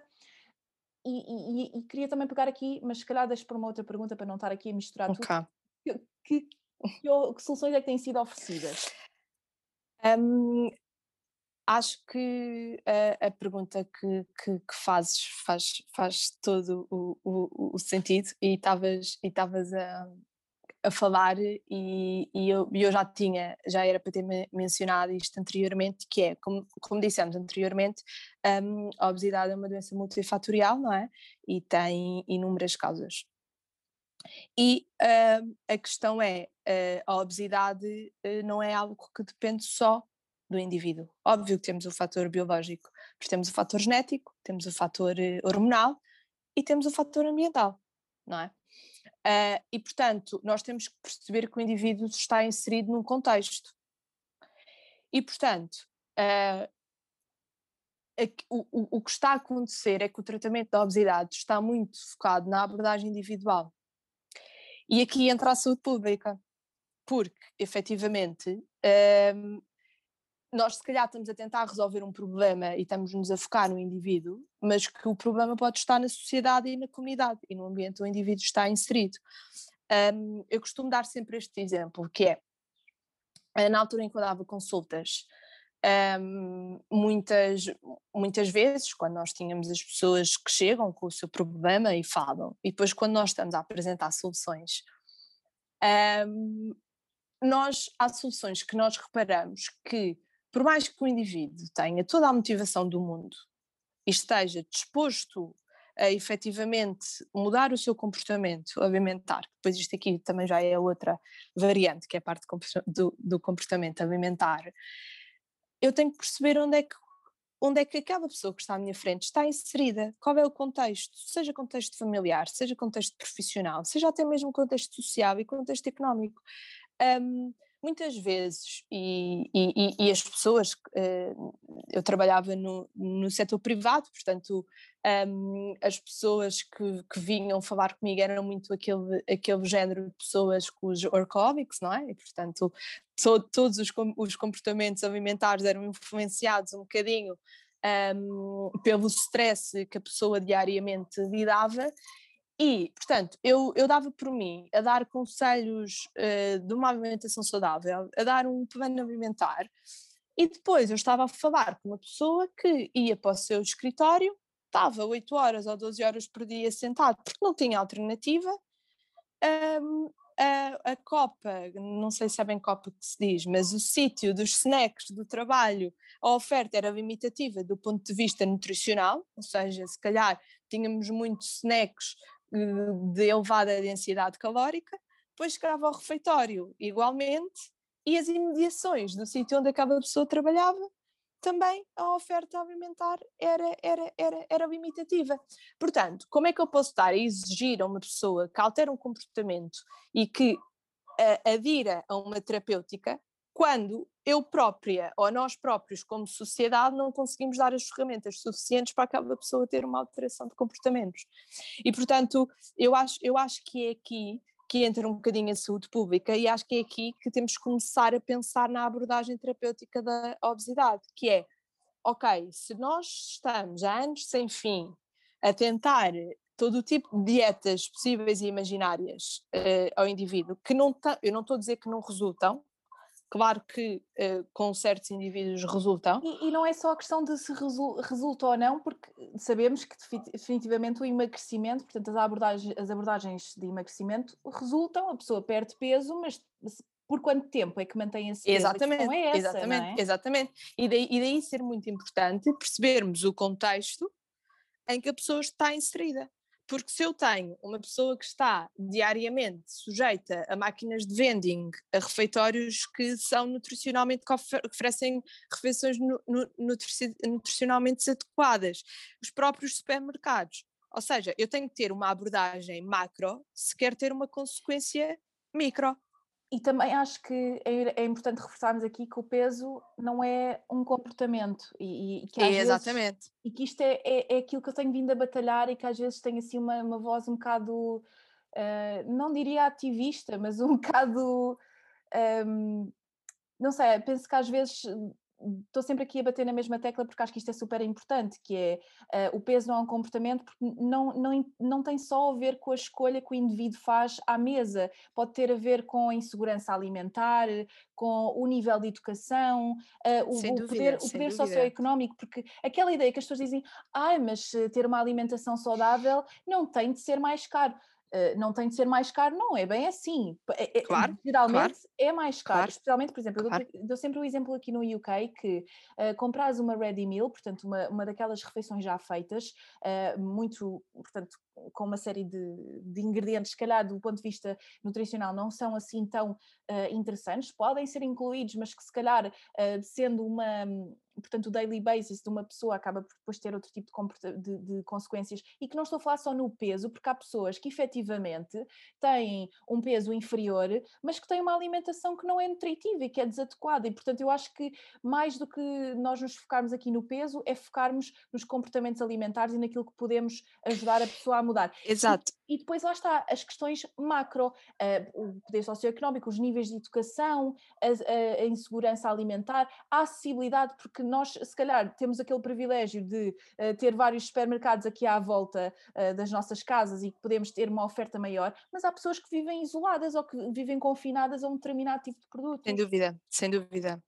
e, e, e, queria também pegar aqui, mas se calhar deixo para uma outra pergunta para não estar aqui a misturar okay. tudo que, que, que, soluções é que têm sido oferecidas? Um, acho que a, a pergunta que, que, que, fazes faz, faz todo o, o, o sentido e estavas e a, a falar e, e eu, eu, já tinha, já era para ter mencionado isto anteriormente, que é, como, como dissemos anteriormente, um, a obesidade é uma doença multifatorial, não é? E tem inúmeras causas. E uh, a questão é, uh, a obesidade uh, não é algo que depende só do indivíduo. Óbvio que temos o fator biológico, mas temos o fator genético, temos o fator hormonal e temos o fator ambiental, não é? E portanto, nós temos que perceber que o indivíduo está inserido num contexto. E portanto, o, o, o que está a acontecer é que o tratamento da obesidade está muito focado na abordagem individual e aqui entra a saúde pública, porque efetivamente um, nós se calhar estamos a tentar resolver um problema e estamos-nos a focar no indivíduo, mas que o problema pode estar na sociedade e na comunidade e no ambiente onde o indivíduo está inserido. Um, eu costumo dar sempre este exemplo, que é, eh, na altura em que eu dava consultas, um, muitas, muitas vezes, quando nós tínhamos as pessoas que chegam com o seu problema e falam, e depois quando nós estamos a apresentar soluções, um, nós, há soluções que nós reparamos que, por mais que o indivíduo tenha toda a motivação do mundo e esteja disposto a efetivamente mudar o seu comportamento alimentar, depois isto aqui também já é outra variante, que é a parte do, do comportamento alimentar, eu tenho que perceber onde é que onde é que aquela pessoa que está à minha frente está inserida, qual é o contexto, seja contexto familiar, seja contexto profissional, seja até mesmo contexto social e contexto económico. Um, muitas vezes, e, e, e as pessoas, uh, eu trabalhava no, no setor privado, portanto, um, as pessoas que, que, vinham falar comigo eram muito aquele, aquele género de pessoas com os orcómicos, não é? E, portanto, to, todos os, os comportamentos alimentares eram influenciados um bocadinho um, pelo stress que a pessoa diariamente lidava e, portanto, eu, eu dava por mim a dar conselhos uh, de uma alimentação saudável, a dar um plano alimentar, e depois eu estava a falar com uma pessoa que ia para o seu escritório, estava 8 horas ou 12 horas por dia sentado, porque não tinha alternativa. Um, a, a copa, não sei se é bem copa que se diz, mas o sítio dos snacks do trabalho, a oferta era limitativa do ponto de vista nutricional, ou seja, se calhar tínhamos muitos snacks de elevada densidade calórica, depois chegava ao refeitório igualmente, e as imediações do sítio onde aquela pessoa trabalhava, também a oferta alimentar era, era, era, era limitativa. Portanto, como é que eu posso estar a exigir a uma pessoa que altera um comportamento e que uh, adira a uma terapêutica quando eu própria ou nós próprios, como sociedade, não conseguimos dar as ferramentas suficientes para aquela pessoa ter uma alteração de comportamentos. E, portanto, eu acho, eu acho que é aqui que entra um bocadinho a saúde pública e acho que é aqui que temos que começar a pensar na abordagem terapêutica da obesidade, que é, ok, se nós estamos há anos sem fim a tentar todo o tipo de dietas possíveis e imaginárias uh, ao indivíduo, que não eu não estou a dizer que não resultam, claro que uh, com certos indivíduos resultam. E, e, não é só a questão de se resu resulta ou não, porque sabemos que definitivamente o emagrecimento, portanto as abordagens, as abordagens de emagrecimento resultam, a pessoa perde peso, mas por quanto tempo é que mantém esse peso? Exatamente, é essa, exatamente, é? exatamente. E daí, e daí ser muito importante percebermos o contexto em que a pessoa está inserida. Porque se eu tenho uma pessoa que está diariamente sujeita a máquinas de vending, a refeitórios que são nutricionalmente, que oferecem refeições nutricionalmente adequadas, os próprios supermercados. Ou seja, eu tenho que ter uma abordagem macro se quer ter uma consequência micro. E também acho que é, é, importante reforçarmos aqui que o peso não é um comportamento e, e que às é, exatamente. Vezes, e que isto é, é, é, aquilo que eu tenho vindo a batalhar e que às vezes tem assim uma, uma voz um bocado, uh, não diria ativista, mas um bocado, um, não sei, penso que às vezes estou sempre aqui a bater na mesma tecla porque acho que isto é super importante, que é uh, o peso não é um comportamento porque não, não, não tem só a ver com a escolha que o indivíduo faz à mesa, pode ter a ver com a insegurança alimentar, com o nível de educação, uh, o, dúvida, o, poder, o poder socioeconómico, porque aquela ideia que as pessoas dizem, ah, mas ter uma alimentação saudável não tem de ser mais caro. Uh, não tem de ser mais caro, não é bem assim. É, claro, geralmente claro, é mais caro. Claro, Especialmente, por exemplo, claro. eu dou, dou, sempre o exemplo aqui no UK que uh, compras uma ready meal, portanto, uma, uma daquelas refeições já feitas, uh, muito, portanto, com uma série de, de, ingredientes, se calhar do ponto de vista nutricional, não são assim tão uh, interessantes, podem ser incluídos, mas que se calhar, uh, sendo uma, portanto, o daily basis de uma pessoa acaba por depois ter outro tipo de, de, de, consequências, e que não estou a falar só no peso, porque há pessoas que efetivamente têm um peso inferior, mas que têm uma alimentação que não é nutritiva e que é desadequada, e portanto eu acho que mais do que nós nos focarmos aqui no peso, é focarmos nos comportamentos alimentares e naquilo que podemos ajudar a pessoa a mudar. Exato. E, e depois lá está, as questões macro, uh, o poder socioeconómico, os níveis de educação, a, a, a, insegurança alimentar, a acessibilidade, porque nós se calhar temos aquele privilégio de uh, ter vários supermercados aqui à volta uh, das nossas casas e que podemos ter uma oferta maior, mas há pessoas que vivem isoladas ou que vivem confinadas a um determinado tipo de produto. Sem dúvida, sem dúvida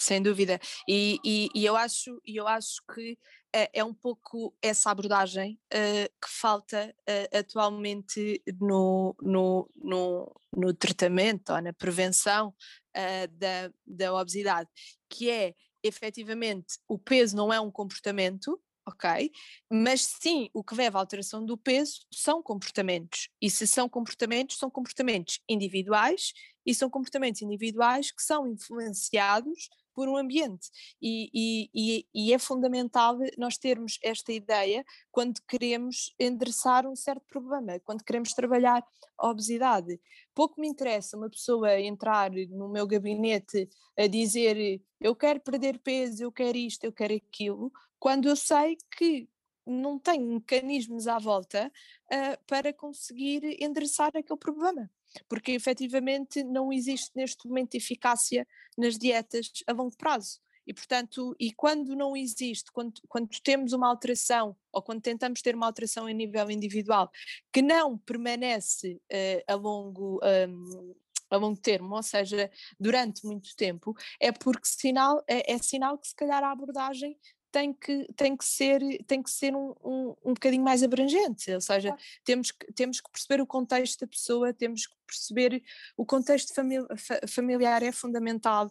sem dúvida. E, e, e, eu, acho, eu acho que é, é um pouco essa abordagem uh, que falta uh, atualmente no, no, no, no, tratamento ou na prevenção uh, da, da obesidade, que é efetivamente o peso não é um comportamento, ok? Mas sim, o que leva à alteração do peso são comportamentos. E se são comportamentos, são comportamentos individuais e são comportamentos individuais que são influenciados por um ambiente. E, e, e, é fundamental nós termos esta ideia quando queremos endereçar um certo problema, quando queremos trabalhar a obesidade. Pouco me interessa uma pessoa entrar no meu gabinete a dizer eu quero perder peso, eu quero isto, eu quero aquilo, quando eu sei que não tenho mecanismos à volta uh, para conseguir endereçar aquele problema porque efetivamente não existe neste momento eficácia nas dietas a longo prazo. E, portanto, e quando não existe, quando, quando temos uma alteração, ou quando tentamos ter uma alteração a nível individual, que não permanece uh, a longo. Um, a longo termo, ou seja, durante muito tempo, é porque sinal, é, é sinal que se calhar a abordagem tem que, tem que ser, tem que ser um, um, um bocadinho mais abrangente, ou seja, claro. temos, que, temos que perceber o contexto da pessoa, temos que perceber o contexto famili familiar é fundamental,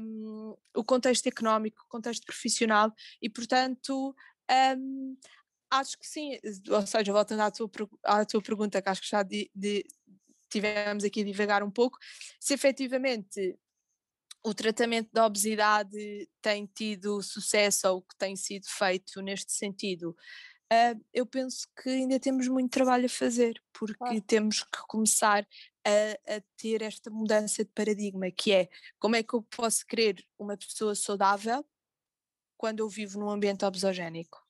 um, o contexto económico, o contexto profissional e, portanto, um, acho que sim, ou seja, voltando à tua, à tua pergunta, que acho que já de, de, tivemos aqui a divagar um pouco, se efetivamente o tratamento da obesidade tem tido sucesso ou que tem sido feito neste sentido? Uh, eu penso que ainda temos muito trabalho a fazer, porque claro. temos que começar a, a, ter esta mudança de paradigma, que é como é que eu posso querer uma pessoa saudável quando eu vivo num ambiente obesogénico?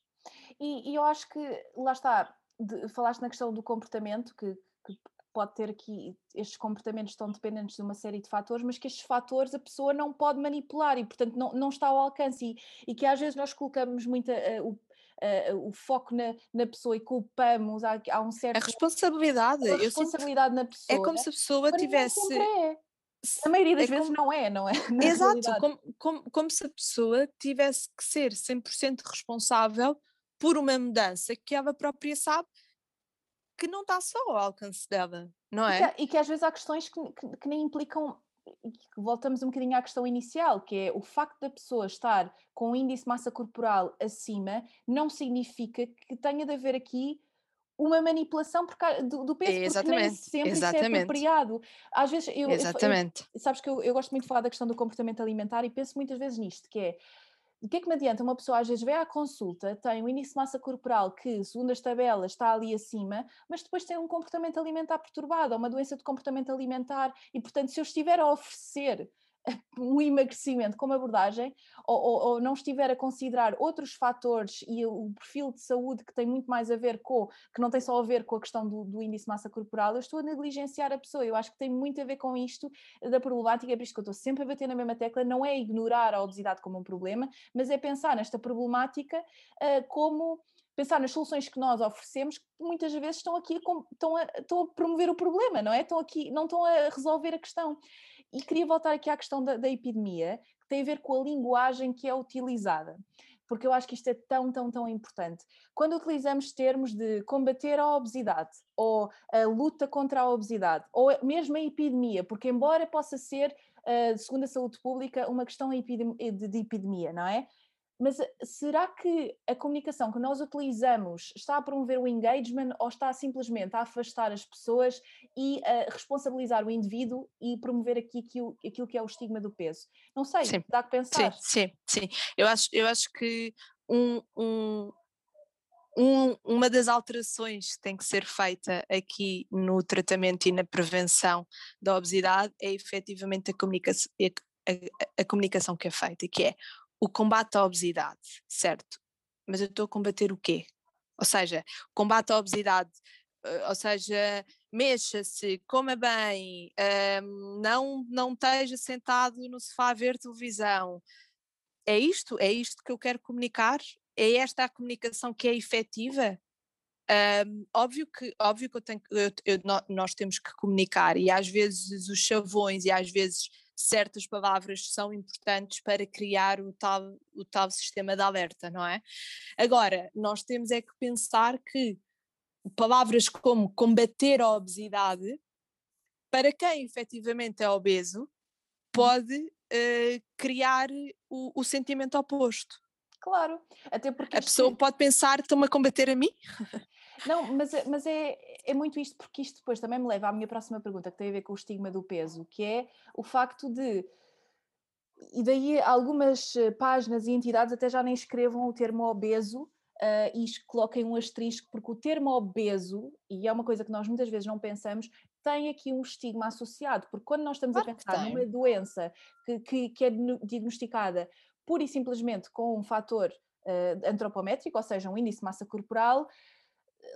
E, e eu acho que, lá está, de, falaste na questão do comportamento, que, que pode ter aqui, estes comportamentos estão dependentes de uma série de fatores, mas que estes fatores a pessoa não pode manipular e, portanto, não, não está ao alcance e, e que às vezes nós colocamos muita, uh, uh, o foco na, na pessoa e culpamos, há, há um certo. A responsabilidade. A responsabilidade na pessoa. É como se a pessoa tivesse. É. A maioria das é vezes como... não é, não é? Exato, como, como, como se a pessoa tivesse que ser 100% responsável por uma mudança que ela própria sabe que não está só ao alcance dela, não é? E que, e que às vezes há questões que, que, que nem implicam voltamos um bocadinho à questão inicial, que é o facto da pessoa estar com o índice de massa corporal acima, não significa que tenha de haver aqui uma manipulação do, do peso, exatamente, porque nem sempre exatamente. isso é apropriado. Às vezes, eu, exatamente. Eu, sabes que eu, eu gosto muito de falar da questão do comportamento alimentar e penso muitas vezes nisto, que é o que é que me adianta? Uma pessoa às vezes vem à consulta, tem um índice de massa corporal que, segundo as tabelas, está ali acima, mas depois tem um comportamento alimentar perturbado, uma doença de comportamento alimentar, e portanto, se eu estiver a oferecer um emagrecimento como abordagem ou, ou, ou, não estiver a considerar outros fatores e o perfil de saúde que tem muito mais a ver com, que não tem só a ver com a questão do, do índice de massa corporal, eu estou a negligenciar a pessoa. Eu acho que tem muito a ver com isto da problemática, é por isso que eu estou sempre a bater na mesma tecla, não é ignorar a obesidade como um problema, mas é pensar nesta problemática uh, como pensar nas soluções que nós oferecemos, que muitas vezes estão aqui a, estão a, estão a promover o problema, não é? Estão aqui, não estão a resolver a questão. E queria voltar aqui à questão da, da epidemia, que tem a ver com a linguagem que é utilizada porque eu acho que isto é tão, tão, tão importante. Quando utilizamos termos de combater a obesidade, ou a luta contra a obesidade, ou mesmo a epidemia, porque embora possa ser, uh, segundo a saúde pública, uma questão de epidemia, não é? Mas eh, será que a comunicação que nós utilizamos está a promover o engagement ou está simplesmente a afastar as pessoas e a responsabilizar o indivíduo e promover aqui aquilo, aquilo que é o estigma do peso? Não sei, sim. dá que pensar. Sim, sim, sim. Eu acho, eu acho que um, um, um, uma das alterações que tem que ser feita aqui no tratamento e na prevenção da obesidade é efetivamente a comunicação, a, a, a comunicação que é feita, que é o combate à obesidade, certo? Mas eu estou a combater o quê? Ou seja, combate à obesidade, eh, ou seja, mexa-se, coma bem, um, não, não esteja sentado no sofá a ver televisão. É isto? É isto que eu quero comunicar? É esta a comunicação que é efetiva? Um, óbvio que, óbvio que eu tenho, eu, eu, nós temos que comunicar e às vezes os chavões e às vezes certas palavras são importantes para criar o tal, o tal sistema de alerta, não é? Agora, nós temos é que pensar que palavras como combater a obesidade, para quem efetivamente é obeso, uhum. pode uh, criar o, o sentimento oposto. Claro, até porque. A pessoa pode pensar: estão-me a combater a mim? Não, mas, é, mas é, é muito isto, porque isto depois também me leva à minha próxima pergunta, que tem a ver com o estigma do peso, que é o facto de. E daí algumas eh, páginas e entidades até já nem escrevam o termo obeso uh, e coloquem um asterisco, porque o termo obeso, e é uma coisa que nós muitas vezes não pensamos, tem aqui um estigma associado, porque quando nós estamos claro a pensar numa doença que, que, que, é diagnosticada pura e simplesmente com um fator uh, antropométrico, ou seja, um índice de massa corporal,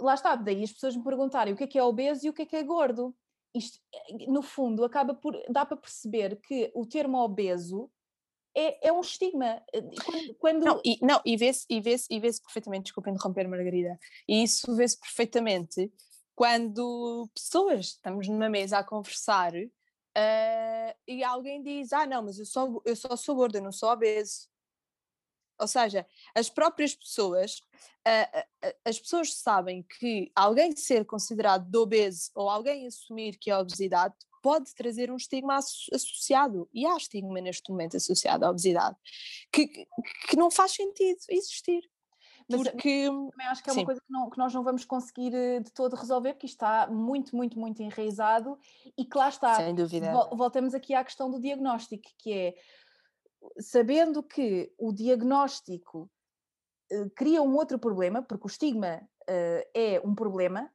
lá está, daí as pessoas me perguntarem o que é que é obeso e o que é que é gordo. Isto, no fundo, acaba por. dá para perceber que o termo obeso é, é um estigma. Quando, quando... Não, e, não, e vê-se e vê e vê perfeitamente, desculpa interromper, Margarida, e isso vê-se perfeitamente quando pessoas estamos numa mesa a conversar uh, e alguém diz: Ah, não, mas eu, sou, eu só sou gorda, eu não sou obeso. Ou seja, as próprias pessoas, uh, uh, as pessoas sabem que alguém ser considerado de obeso ou alguém assumir que é obesidade pode trazer um estigma associado, e há estigma neste momento associado à obesidade, que, que não faz sentido existir. Mas porque também acho que é uma sim. coisa que, não, que, nós não vamos conseguir eh, de todo resolver, porque está muito, muito, muito enraizado e que lá está. Sem dúvida. Voltamos aqui à questão do diagnóstico, que é sabendo que o diagnóstico uh, cria um outro problema, porque o estigma uh, é um problema,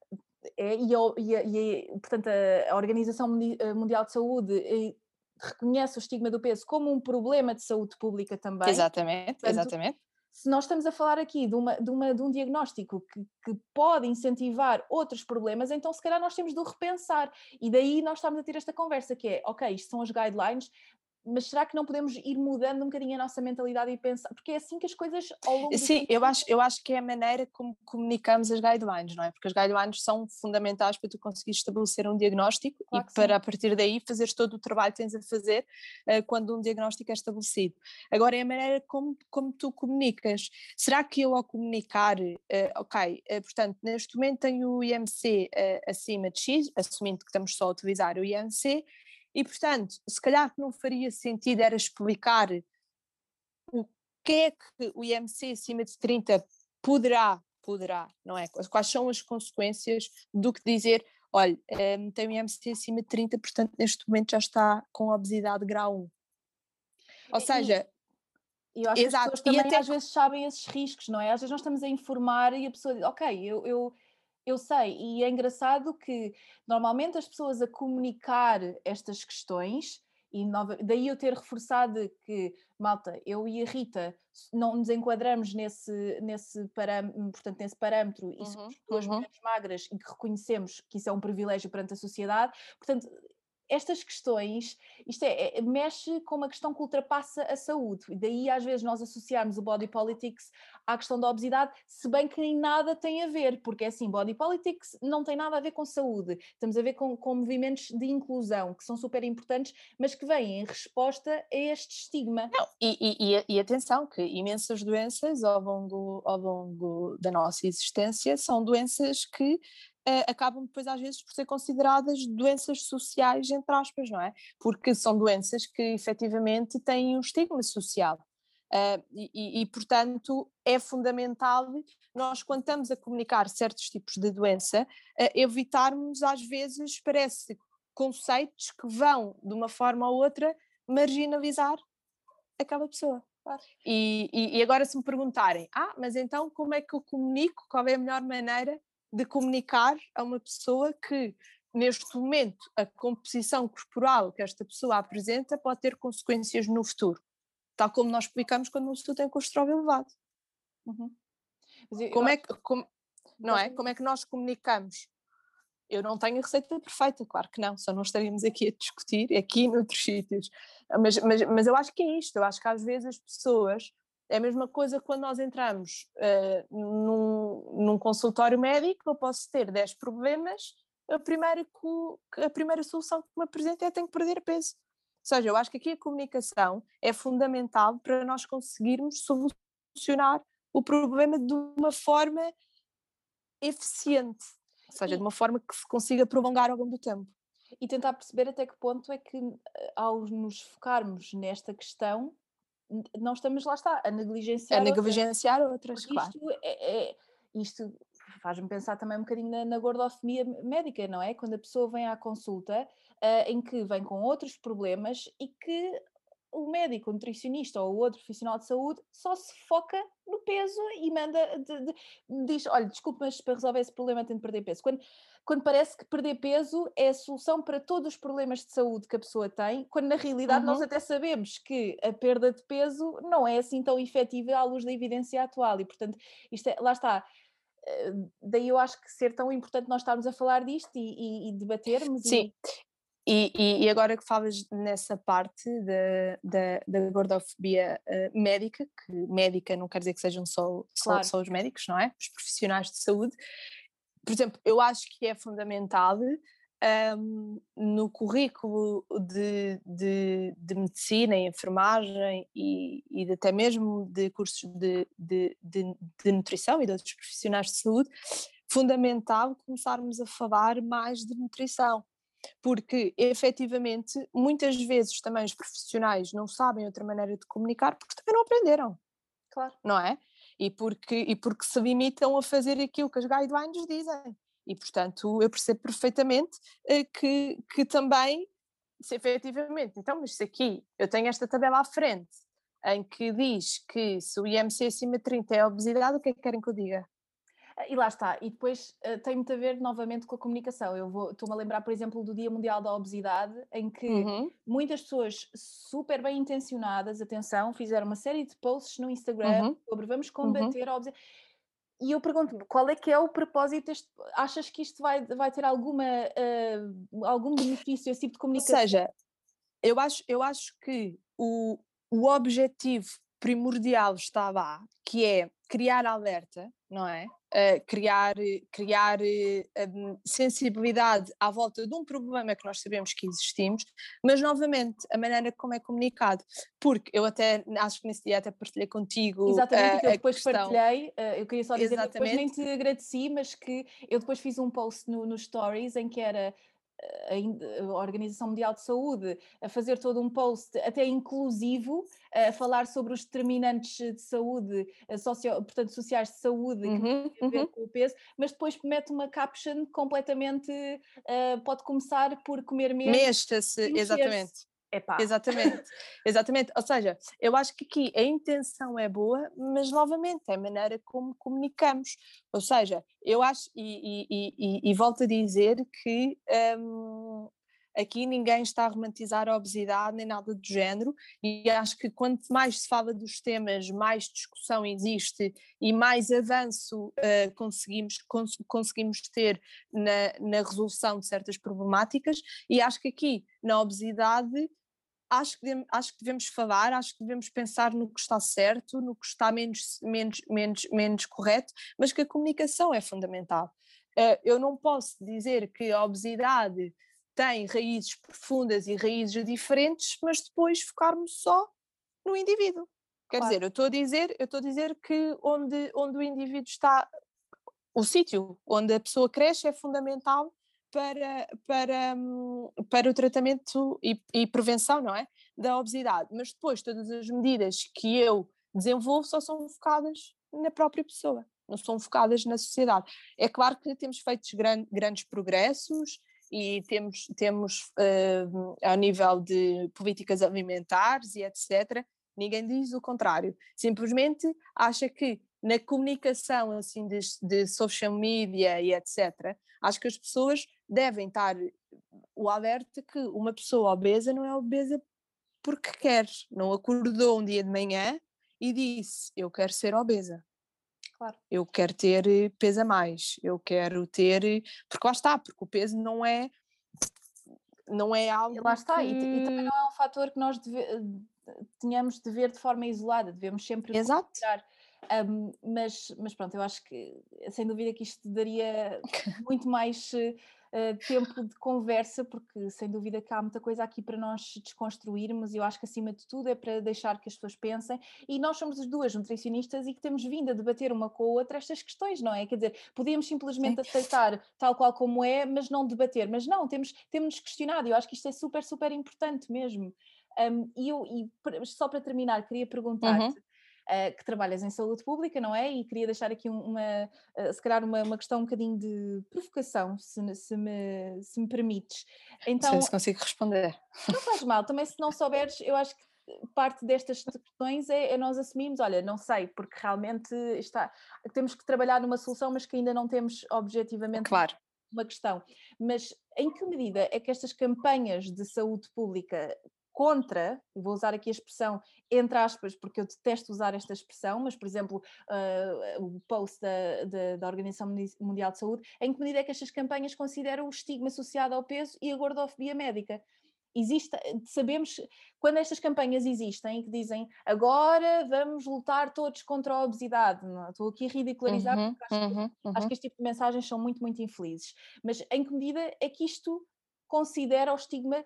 é, e, e, e, portanto a, a Organização Mundial de Saúde reconhece o estigma do peso como um problema de saúde pública também. Exatamente, portanto, exatamente. Se nós estamos a falar aqui de, uma, de, uma, de um diagnóstico que, que, pode incentivar outros problemas, então se calhar nós temos de o repensar. E daí nós estamos a ter esta conversa que é, ok, isto são as guidelines, mas será que não podemos ir mudando um bocadinho a nossa mentalidade e pensar? Porque é assim que as coisas ao longo Sim, eu acho, eu acho que é a maneira como comunicamos as guidelines, não é? Porque as guidelines são fundamentais para tu conseguir estabelecer um diagnóstico claro e para sim. a partir daí fazeres todo o trabalho que tens a fazer uh, quando um diagnóstico é estabelecido. Agora é a maneira como, como tu comunicas. Será que eu ao comunicar, uh, ok, uh, portanto, neste momento tenho o IMC acima de X, assumindo que estamos só a utilizar o IMC, e, portanto, se calhar que não faria sentido era explicar o que é que o IMC acima de 30 poderá, poderá, não é? Quais são as consequências do que dizer, olha, um, tem o IMC acima de 30, portanto, neste momento já está com obesidade grau 1. Ou seja, e eu acho Exato. que as pessoas também até... às vezes sabem esses riscos, não é? Às vezes nós estamos a informar e a pessoa diz, ok, eu, eu, eu sei, e é engraçado que normalmente as pessoas a comunicar estas questões, e nova, daí eu ter reforçado que, malta, eu e a Rita não nos enquadramos nesse, nesse, parâmetro, portanto, nesse parâmetro e somos uhum, duas uhum. mulheres magras e que reconhecemos que isso é um privilégio perante a sociedade, portanto, estas questões, isto é, é, mexe com uma questão que ultrapassa a saúde, e daí às vezes nós associarmos o body politics à questão da obesidade, se bem que nem nada tem a ver, porque é assim, body politics não tem nada a ver com saúde, estamos a ver com, com movimentos de inclusão, que são super importantes, mas que vêm em resposta a este estigma. Não, e, e, e atenção, que imensas doenças ao longo, ao longo da nossa existência são doenças que acabam depois às vezes por ser consideradas doenças sociais, entre aspas, não é? Porque são doenças que efetivamente têm um estigma social. Uh, e, e, portanto, é fundamental nós, quando estamos a comunicar certos tipos de doença, uh, evitarmos, às vezes, parece conceitos que vão, de uma forma ou outra, marginalizar aquela pessoa. E, e, e, agora, se me perguntarem, ah, mas então como é que eu comunico? Qual é a melhor maneira de comunicar a uma pessoa que, neste momento, a composição corporal que esta pessoa apresenta pode ter consequências no futuro, tal como nós explicamos quando uma pessoa tem colesterol elevado. Uhum. Como é que, como, não é? Como é que nós comunicamos? Eu não tenho a receita perfeita, claro que não, só não estaríamos aqui a discutir, aqui noutros sítios. Mas, mas, mas eu acho que é isto, eu acho que às vezes as pessoas é a mesma coisa quando nós entramos uh, num, num, consultório médico, eu posso ter 10 problemas, a primeira, a primeira solução que me apresenta é tenho que perder peso. Ou seja, eu acho que aqui a comunicação é fundamental para nós conseguirmos solucionar o problema de uma forma eficiente, ou seja, de uma forma que se consiga prolongar ao longo do tempo. E tentar perceber até que ponto é que, eh, ao nos focarmos nesta questão, não estamos, lá está, a negligenciar. A negligenciar outras, outras claro. Isto, é, é, isto faz-me pensar também um bocadinho na, na, gordofobia médica, não é? Quando a pessoa vem à consulta uh, em que vem com outros problemas e que o médico, o nutricionista ou outro profissional de saúde só se foca no peso e manda, de, de, diz, olha, desculpe, mas para resolver esse problema tem de perder peso. Quando, quando parece que perder peso é a solução para todos os problemas de saúde que a pessoa tem, quando na realidade uhum. nós até sabemos que a perda de peso não é assim tão efetiva à luz da evidência atual e, portanto, isto é, lá está, eh, daí eu acho que ser tão importante nós estarmos a falar disto e, e, e debatermos. Sim, e, e, e, agora que falas nessa parte da, da, da gordofobia uh, médica, que médica não quer dizer que sejam só, claro. só, só, os médicos, não é? Os profissionais de saúde. Por exemplo, eu acho que é fundamental um, no currículo de, de, de, medicina e enfermagem e, e até mesmo de cursos de, de, de nutrição e de outros profissionais de saúde, fundamental começarmos a falar mais de nutrição porque efetivamente muitas vezes também os profissionais não sabem outra maneira de comunicar porque também não aprenderam. Claro. Não é? E porque, e porque se limitam a fazer aquilo que as guidelines dizem. E portanto eu percebo perfeitamente uh, que, que também, se efetivamente, então, mas se aqui eu tenho esta tabela à frente em que diz que se o IMC acima de 30 é obesidade, o que é que querem que eu diga? E lá está, e depois uh, tem muito a ver novamente com a comunicação. Eu estou-me a lembrar, por exemplo, do Dia Mundial da Obesidade, em que uhum. muitas pessoas super bem intencionadas, atenção, fizeram uma série de posts no Instagram uhum. sobre vamos combater uhum. a obesidade. E eu pergunto-me, qual é que é o propósito deste, achas que isto vai, vai ter alguma, uh, algum benefício, esse tipo de comunicação? Ou seja, eu, acho, eu acho que o, o objetivo primordial está lá, que é criar alerta, não é? Uh, criar criar uh, sensibilidade à volta de um problema que nós sabemos que existimos, mas novamente a maneira como é comunicado, porque eu até acho que nesse dia até partilhei contigo. Exatamente, que eu depois questão... partilhei, eu queria só dizer Exatamente. que depois nem te agradeci, mas que eu depois fiz um post no, no Stories em que era a Organização Mundial de Saúde a fazer todo um post até inclusivo, a falar sobre os determinantes de saúde, socio, portanto, sociais de saúde uhum, que têm a ver uhum. com o peso, mas depois mete uma caption completamente, uh, pode começar por comer menos. Mexa-se, exatamente. Epá. Exatamente, exatamente. Ou seja, eu acho que aqui a intenção é boa, mas novamente é a maneira como comunicamos. Ou seja, eu acho, e, e, e, e volto a dizer que um, aqui ninguém está a romantizar a obesidade nem nada do género, e acho que quanto mais se fala dos temas, mais discussão existe e mais avanço uh, conseguimos, cons conseguimos ter na, na resolução de certas problemáticas, e acho que aqui na obesidade acho que, acho que devemos falar, acho que devemos pensar no que está certo, no que está menos, menos, menos, menos correto, mas que a comunicação é fundamental. Uh, eu não posso dizer que a obesidade tem raízes profundas e raízes diferentes, mas depois focarmos só no indivíduo. Quer claro. dizer, eu estou a dizer, eu estou a dizer que onde, onde o indivíduo está, o sítio onde a pessoa cresce é fundamental para, para, hum, para o tratamento e, e, prevenção, não é? Da obesidade. Mas depois todas as medidas que eu desenvolvo só são focadas na própria pessoa, não são focadas na sociedade. É claro que temos feito gran, grandes progressos e temos, temos uh, ao nível de políticas alimentares e etc. Ninguém diz o contrário. Simplesmente acha que na comunicação assim de, de social media e etc. Acho que as pessoas devem estar o alerta que uma pessoa obesa não é obesa porque quer, não acordou um dia de manhã e disse eu quero ser obesa. Claro. Eu quero ter eh, peso a mais, eu quero ter, eh, porque lá está, porque o peso não é não é algo. E lá está, que... e, e, também não é um fator que nós deve, tenhamos de ver de forma isolada, devemos sempre Exato. Um, mas, mas pronto, eu acho que sem dúvida que isto daria muito mais uh, tempo de conversa, porque sem dúvida que há muita coisa aqui para nós desconstruirmos e eu acho que acima de tudo é para deixar que as pessoas pensem e nós somos as duas nutricionistas e que temos vindo a debater uma com a outra estas questões, não é? Quer dizer, podíamos simplesmente Sim. aceitar tal qual como é, mas não debater, mas não, temos, temos questionado e eu acho que isto é super, super importante mesmo. Um, e, eu, e só para terminar, queria perguntar-te. Uhum uh, que trabalhas em saúde pública, não é? E queria deixar aqui uma, uh, se calhar uma, uma questão um bocadinho de provocação, se, se, me, se me permites. Então, não sei se consigo responder. Não faz mal, também se não souberes, eu acho que parte destas questões é, é, nós assumirmos, olha, não sei, porque realmente está, temos que trabalhar numa solução, mas que ainda não temos objetivamente claro. uma questão. Mas em que medida é que estas campanhas de saúde pública contra, vou usar aqui a expressão entre aspas, porque eu detesto usar esta expressão, mas, por exemplo, uh, o post da, da, da, Organização Mundial de Saúde, em que medida é que estas campanhas consideram o estigma associado ao peso e a gordofobia médica? Existe, sabemos, quando estas campanhas existem, que dizem agora vamos lutar todos contra a obesidade, não, estou aqui a ridicularizar, uhum, porque acho, uhum, que, uhum. acho que este tipo de mensagens são muito, muito infelizes. Mas em que medida é que isto considera o estigma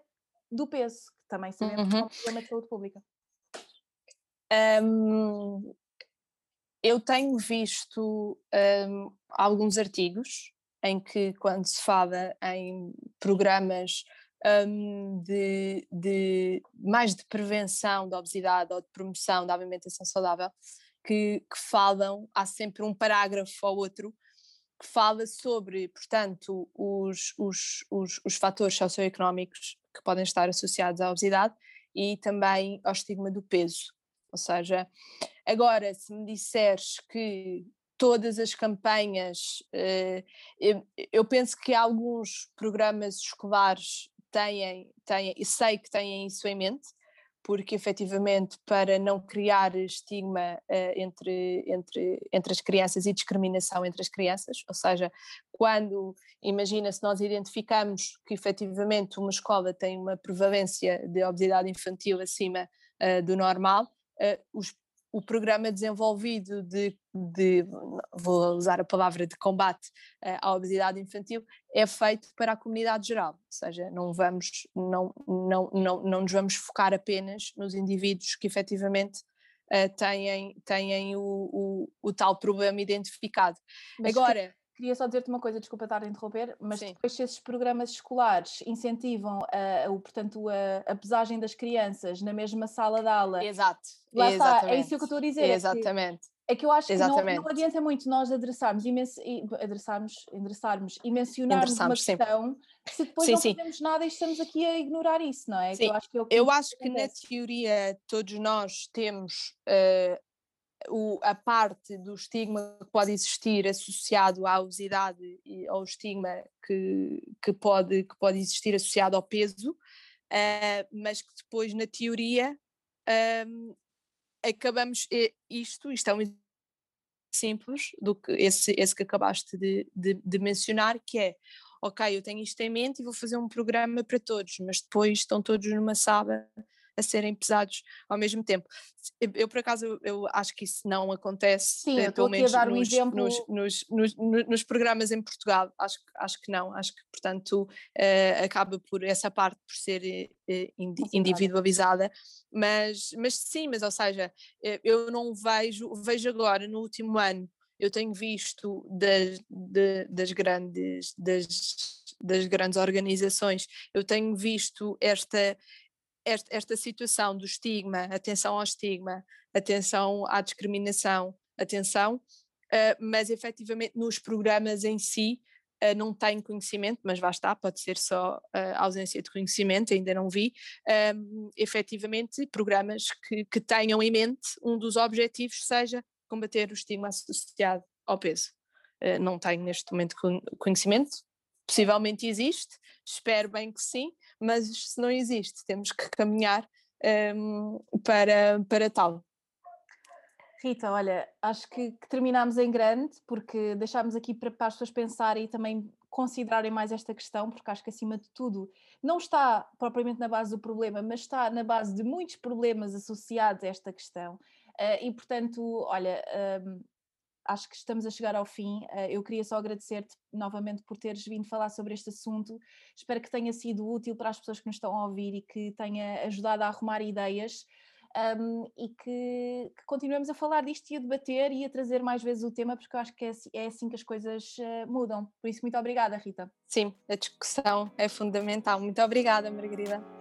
do peso, também sabemos que é um uhum. problema de saúde pública. Um, eu tenho visto um, alguns artigos em que, quando se fala em programas um, de, de, mais de prevenção da obesidade ou de promoção da alimentação saudável, que, que falam, há sempre um parágrafo ou outro que fala sobre, portanto, os, os, os, os fatores socioeconómicos que podem estar associados à obesidade e também ao estigma do peso. Ou seja, agora, se me disseres que todas as campanhas, eh, eu penso que alguns programas escolares têm, têm, e sei que têm isso em mente, porque efetivamente para não criar estigma uh, entre, entre, entre as crianças e discriminação entre as crianças, ou seja, quando, imagina se nós identificamos que efetivamente uma escola tem uma prevalência de obesidade infantil acima uh, do normal, uh, os o programa desenvolvido de, de, vou usar a palavra de combate uh, à obesidade infantil, é feito para a comunidade geral, ou seja, não vamos, não, não, não, não nos vamos focar apenas nos indivíduos que efetivamente uh, têm, têm o, o, o, tal problema identificado. Mas Agora, Queria só dizer-te uma coisa, desculpa estar a interromper, mas Sim. depois se esses programas escolares incentivam a, o, portanto, a, a, pesagem das crianças na mesma sala de aula. Exato. Lá Exatamente. está, é isso que eu estou a dizer. Exatamente. É que, é que eu acho que não, não, adianta muito nós adressarmos, imenso, adressarmos, endereçarmos e mencionarmos uma questão sim. se depois sim, não sim. fazemos nada e estamos aqui a ignorar isso, não é? Sim. Eu acho que, é que, eu acho que na teoria todos nós temos uh, o, a parte do estigma que pode existir associado à obesidade e ao estigma que, que, pode, que pode existir associado ao peso, uh, mas que depois na teoria um, acabamos isto, isto é um simples do que esse, esse que acabaste de, de, de mencionar, que é ok, eu tenho isto em mente e vou fazer um programa para todos, mas depois estão todos numa sala a serem pesados ao mesmo tempo. Eu, por acaso, eu, acho que isso não acontece, Sim, eh, pelo menos um nos, nos, nos, nos, nos, programas em Portugal, acho, acho que não, acho que portanto uh, acaba por essa parte por ser uh, individualizada, mas, mas sim, mas ou seja, eu não vejo, vejo agora no último ano, eu tenho visto das, de, das grandes das, das grandes organizações, eu tenho visto esta esta, esta situação do estigma, atenção ao estigma, atenção à discriminação, atenção, uh, mas efetivamente nos programas em si uh, não tenho conhecimento, mas vá estar, pode ser só uh, ausência de conhecimento, ainda não vi, um, efetivamente programas que, que tenham em mente um dos objetivos seja combater o estigma associado ao peso. Uh, não tenho neste momento conhecimento, possivelmente existe, espero bem que sim, mas se não existe, temos que caminhar um, para, para tal. Rita, olha, acho que, que terminámos em grande, porque deixámos aqui para, para as pessoas pensarem e também considerarem mais esta questão, porque acho que acima de tudo não está propriamente na base do problema, mas está na base de muitos problemas associados a esta questão. Uh, e portanto, olha, um, acho que estamos a chegar ao fim. Eh, eu queria só agradecer-te novamente por teres vindo falar sobre este assunto. Espero que tenha sido útil para as pessoas que nos estão a ouvir e que tenha ajudado a arrumar ideias. Um, e que, que, continuemos a falar disto e a debater e a trazer mais vezes o tema, porque eu acho que é, é assim que as coisas uh, mudam. Por isso, muito obrigada, Rita. Sim, a discussão é fundamental. Muito obrigada, Margarida.